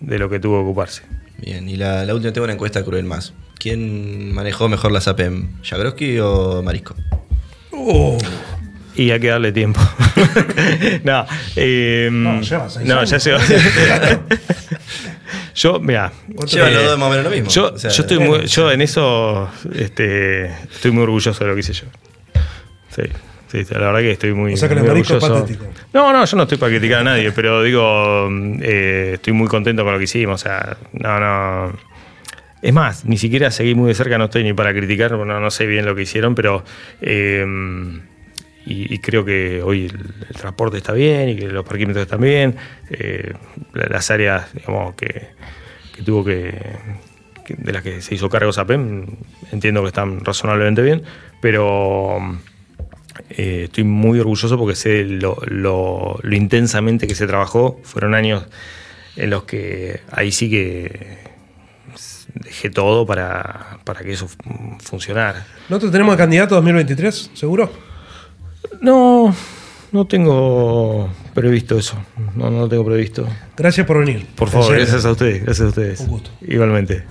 de lo que tuvo que ocuparse. Bien, y la, la última tengo una encuesta cruel más. ¿Quién manejó mejor la SAPEM? ¿Jagroski o Marisco? Oh, Y hay que darle tiempo. <laughs> no, eh, No, lleva seis no, años. ya lleva. <laughs> yo, mira. Llevan los dos más o menos lo mismo. Yo, O sea, yo estoy muy, yo en eso este, estoy muy orgulloso de lo que hice yo. Sí, sí, la verdad que estoy muy, O sea que muy es orgulloso. patético. No, no, yo no estoy para criticar a nadie, pero digo, eh, estoy muy contento con lo que hicimos. O sea, no, no. Es más, ni siquiera seguí muy de cerca, no estoy ni para criticar, no, no sé bien lo que hicieron, pero eh, y, y creo que hoy el, transporte está bien y que los parquímetros están bien. eh, la- las áreas, digamos, que, tuvo que, de las que se hizo cargo SAPEM, entiendo que están razonablemente bien, pero eh, estoy muy orgulloso porque sé lo, lo- lo intensamente que se trabajó. Fueron años en los que ahí sí que dejé todo para, para que eso fu- funcionara. ¿Nosotros tenemos candidato 2023? ¿Seguro? No, no tengo previsto eso. No, no lo tengo previsto. Gracias por venir. Por favor, gracias a ustedes. Gracias a ustedes. Un gusto. Igualmente.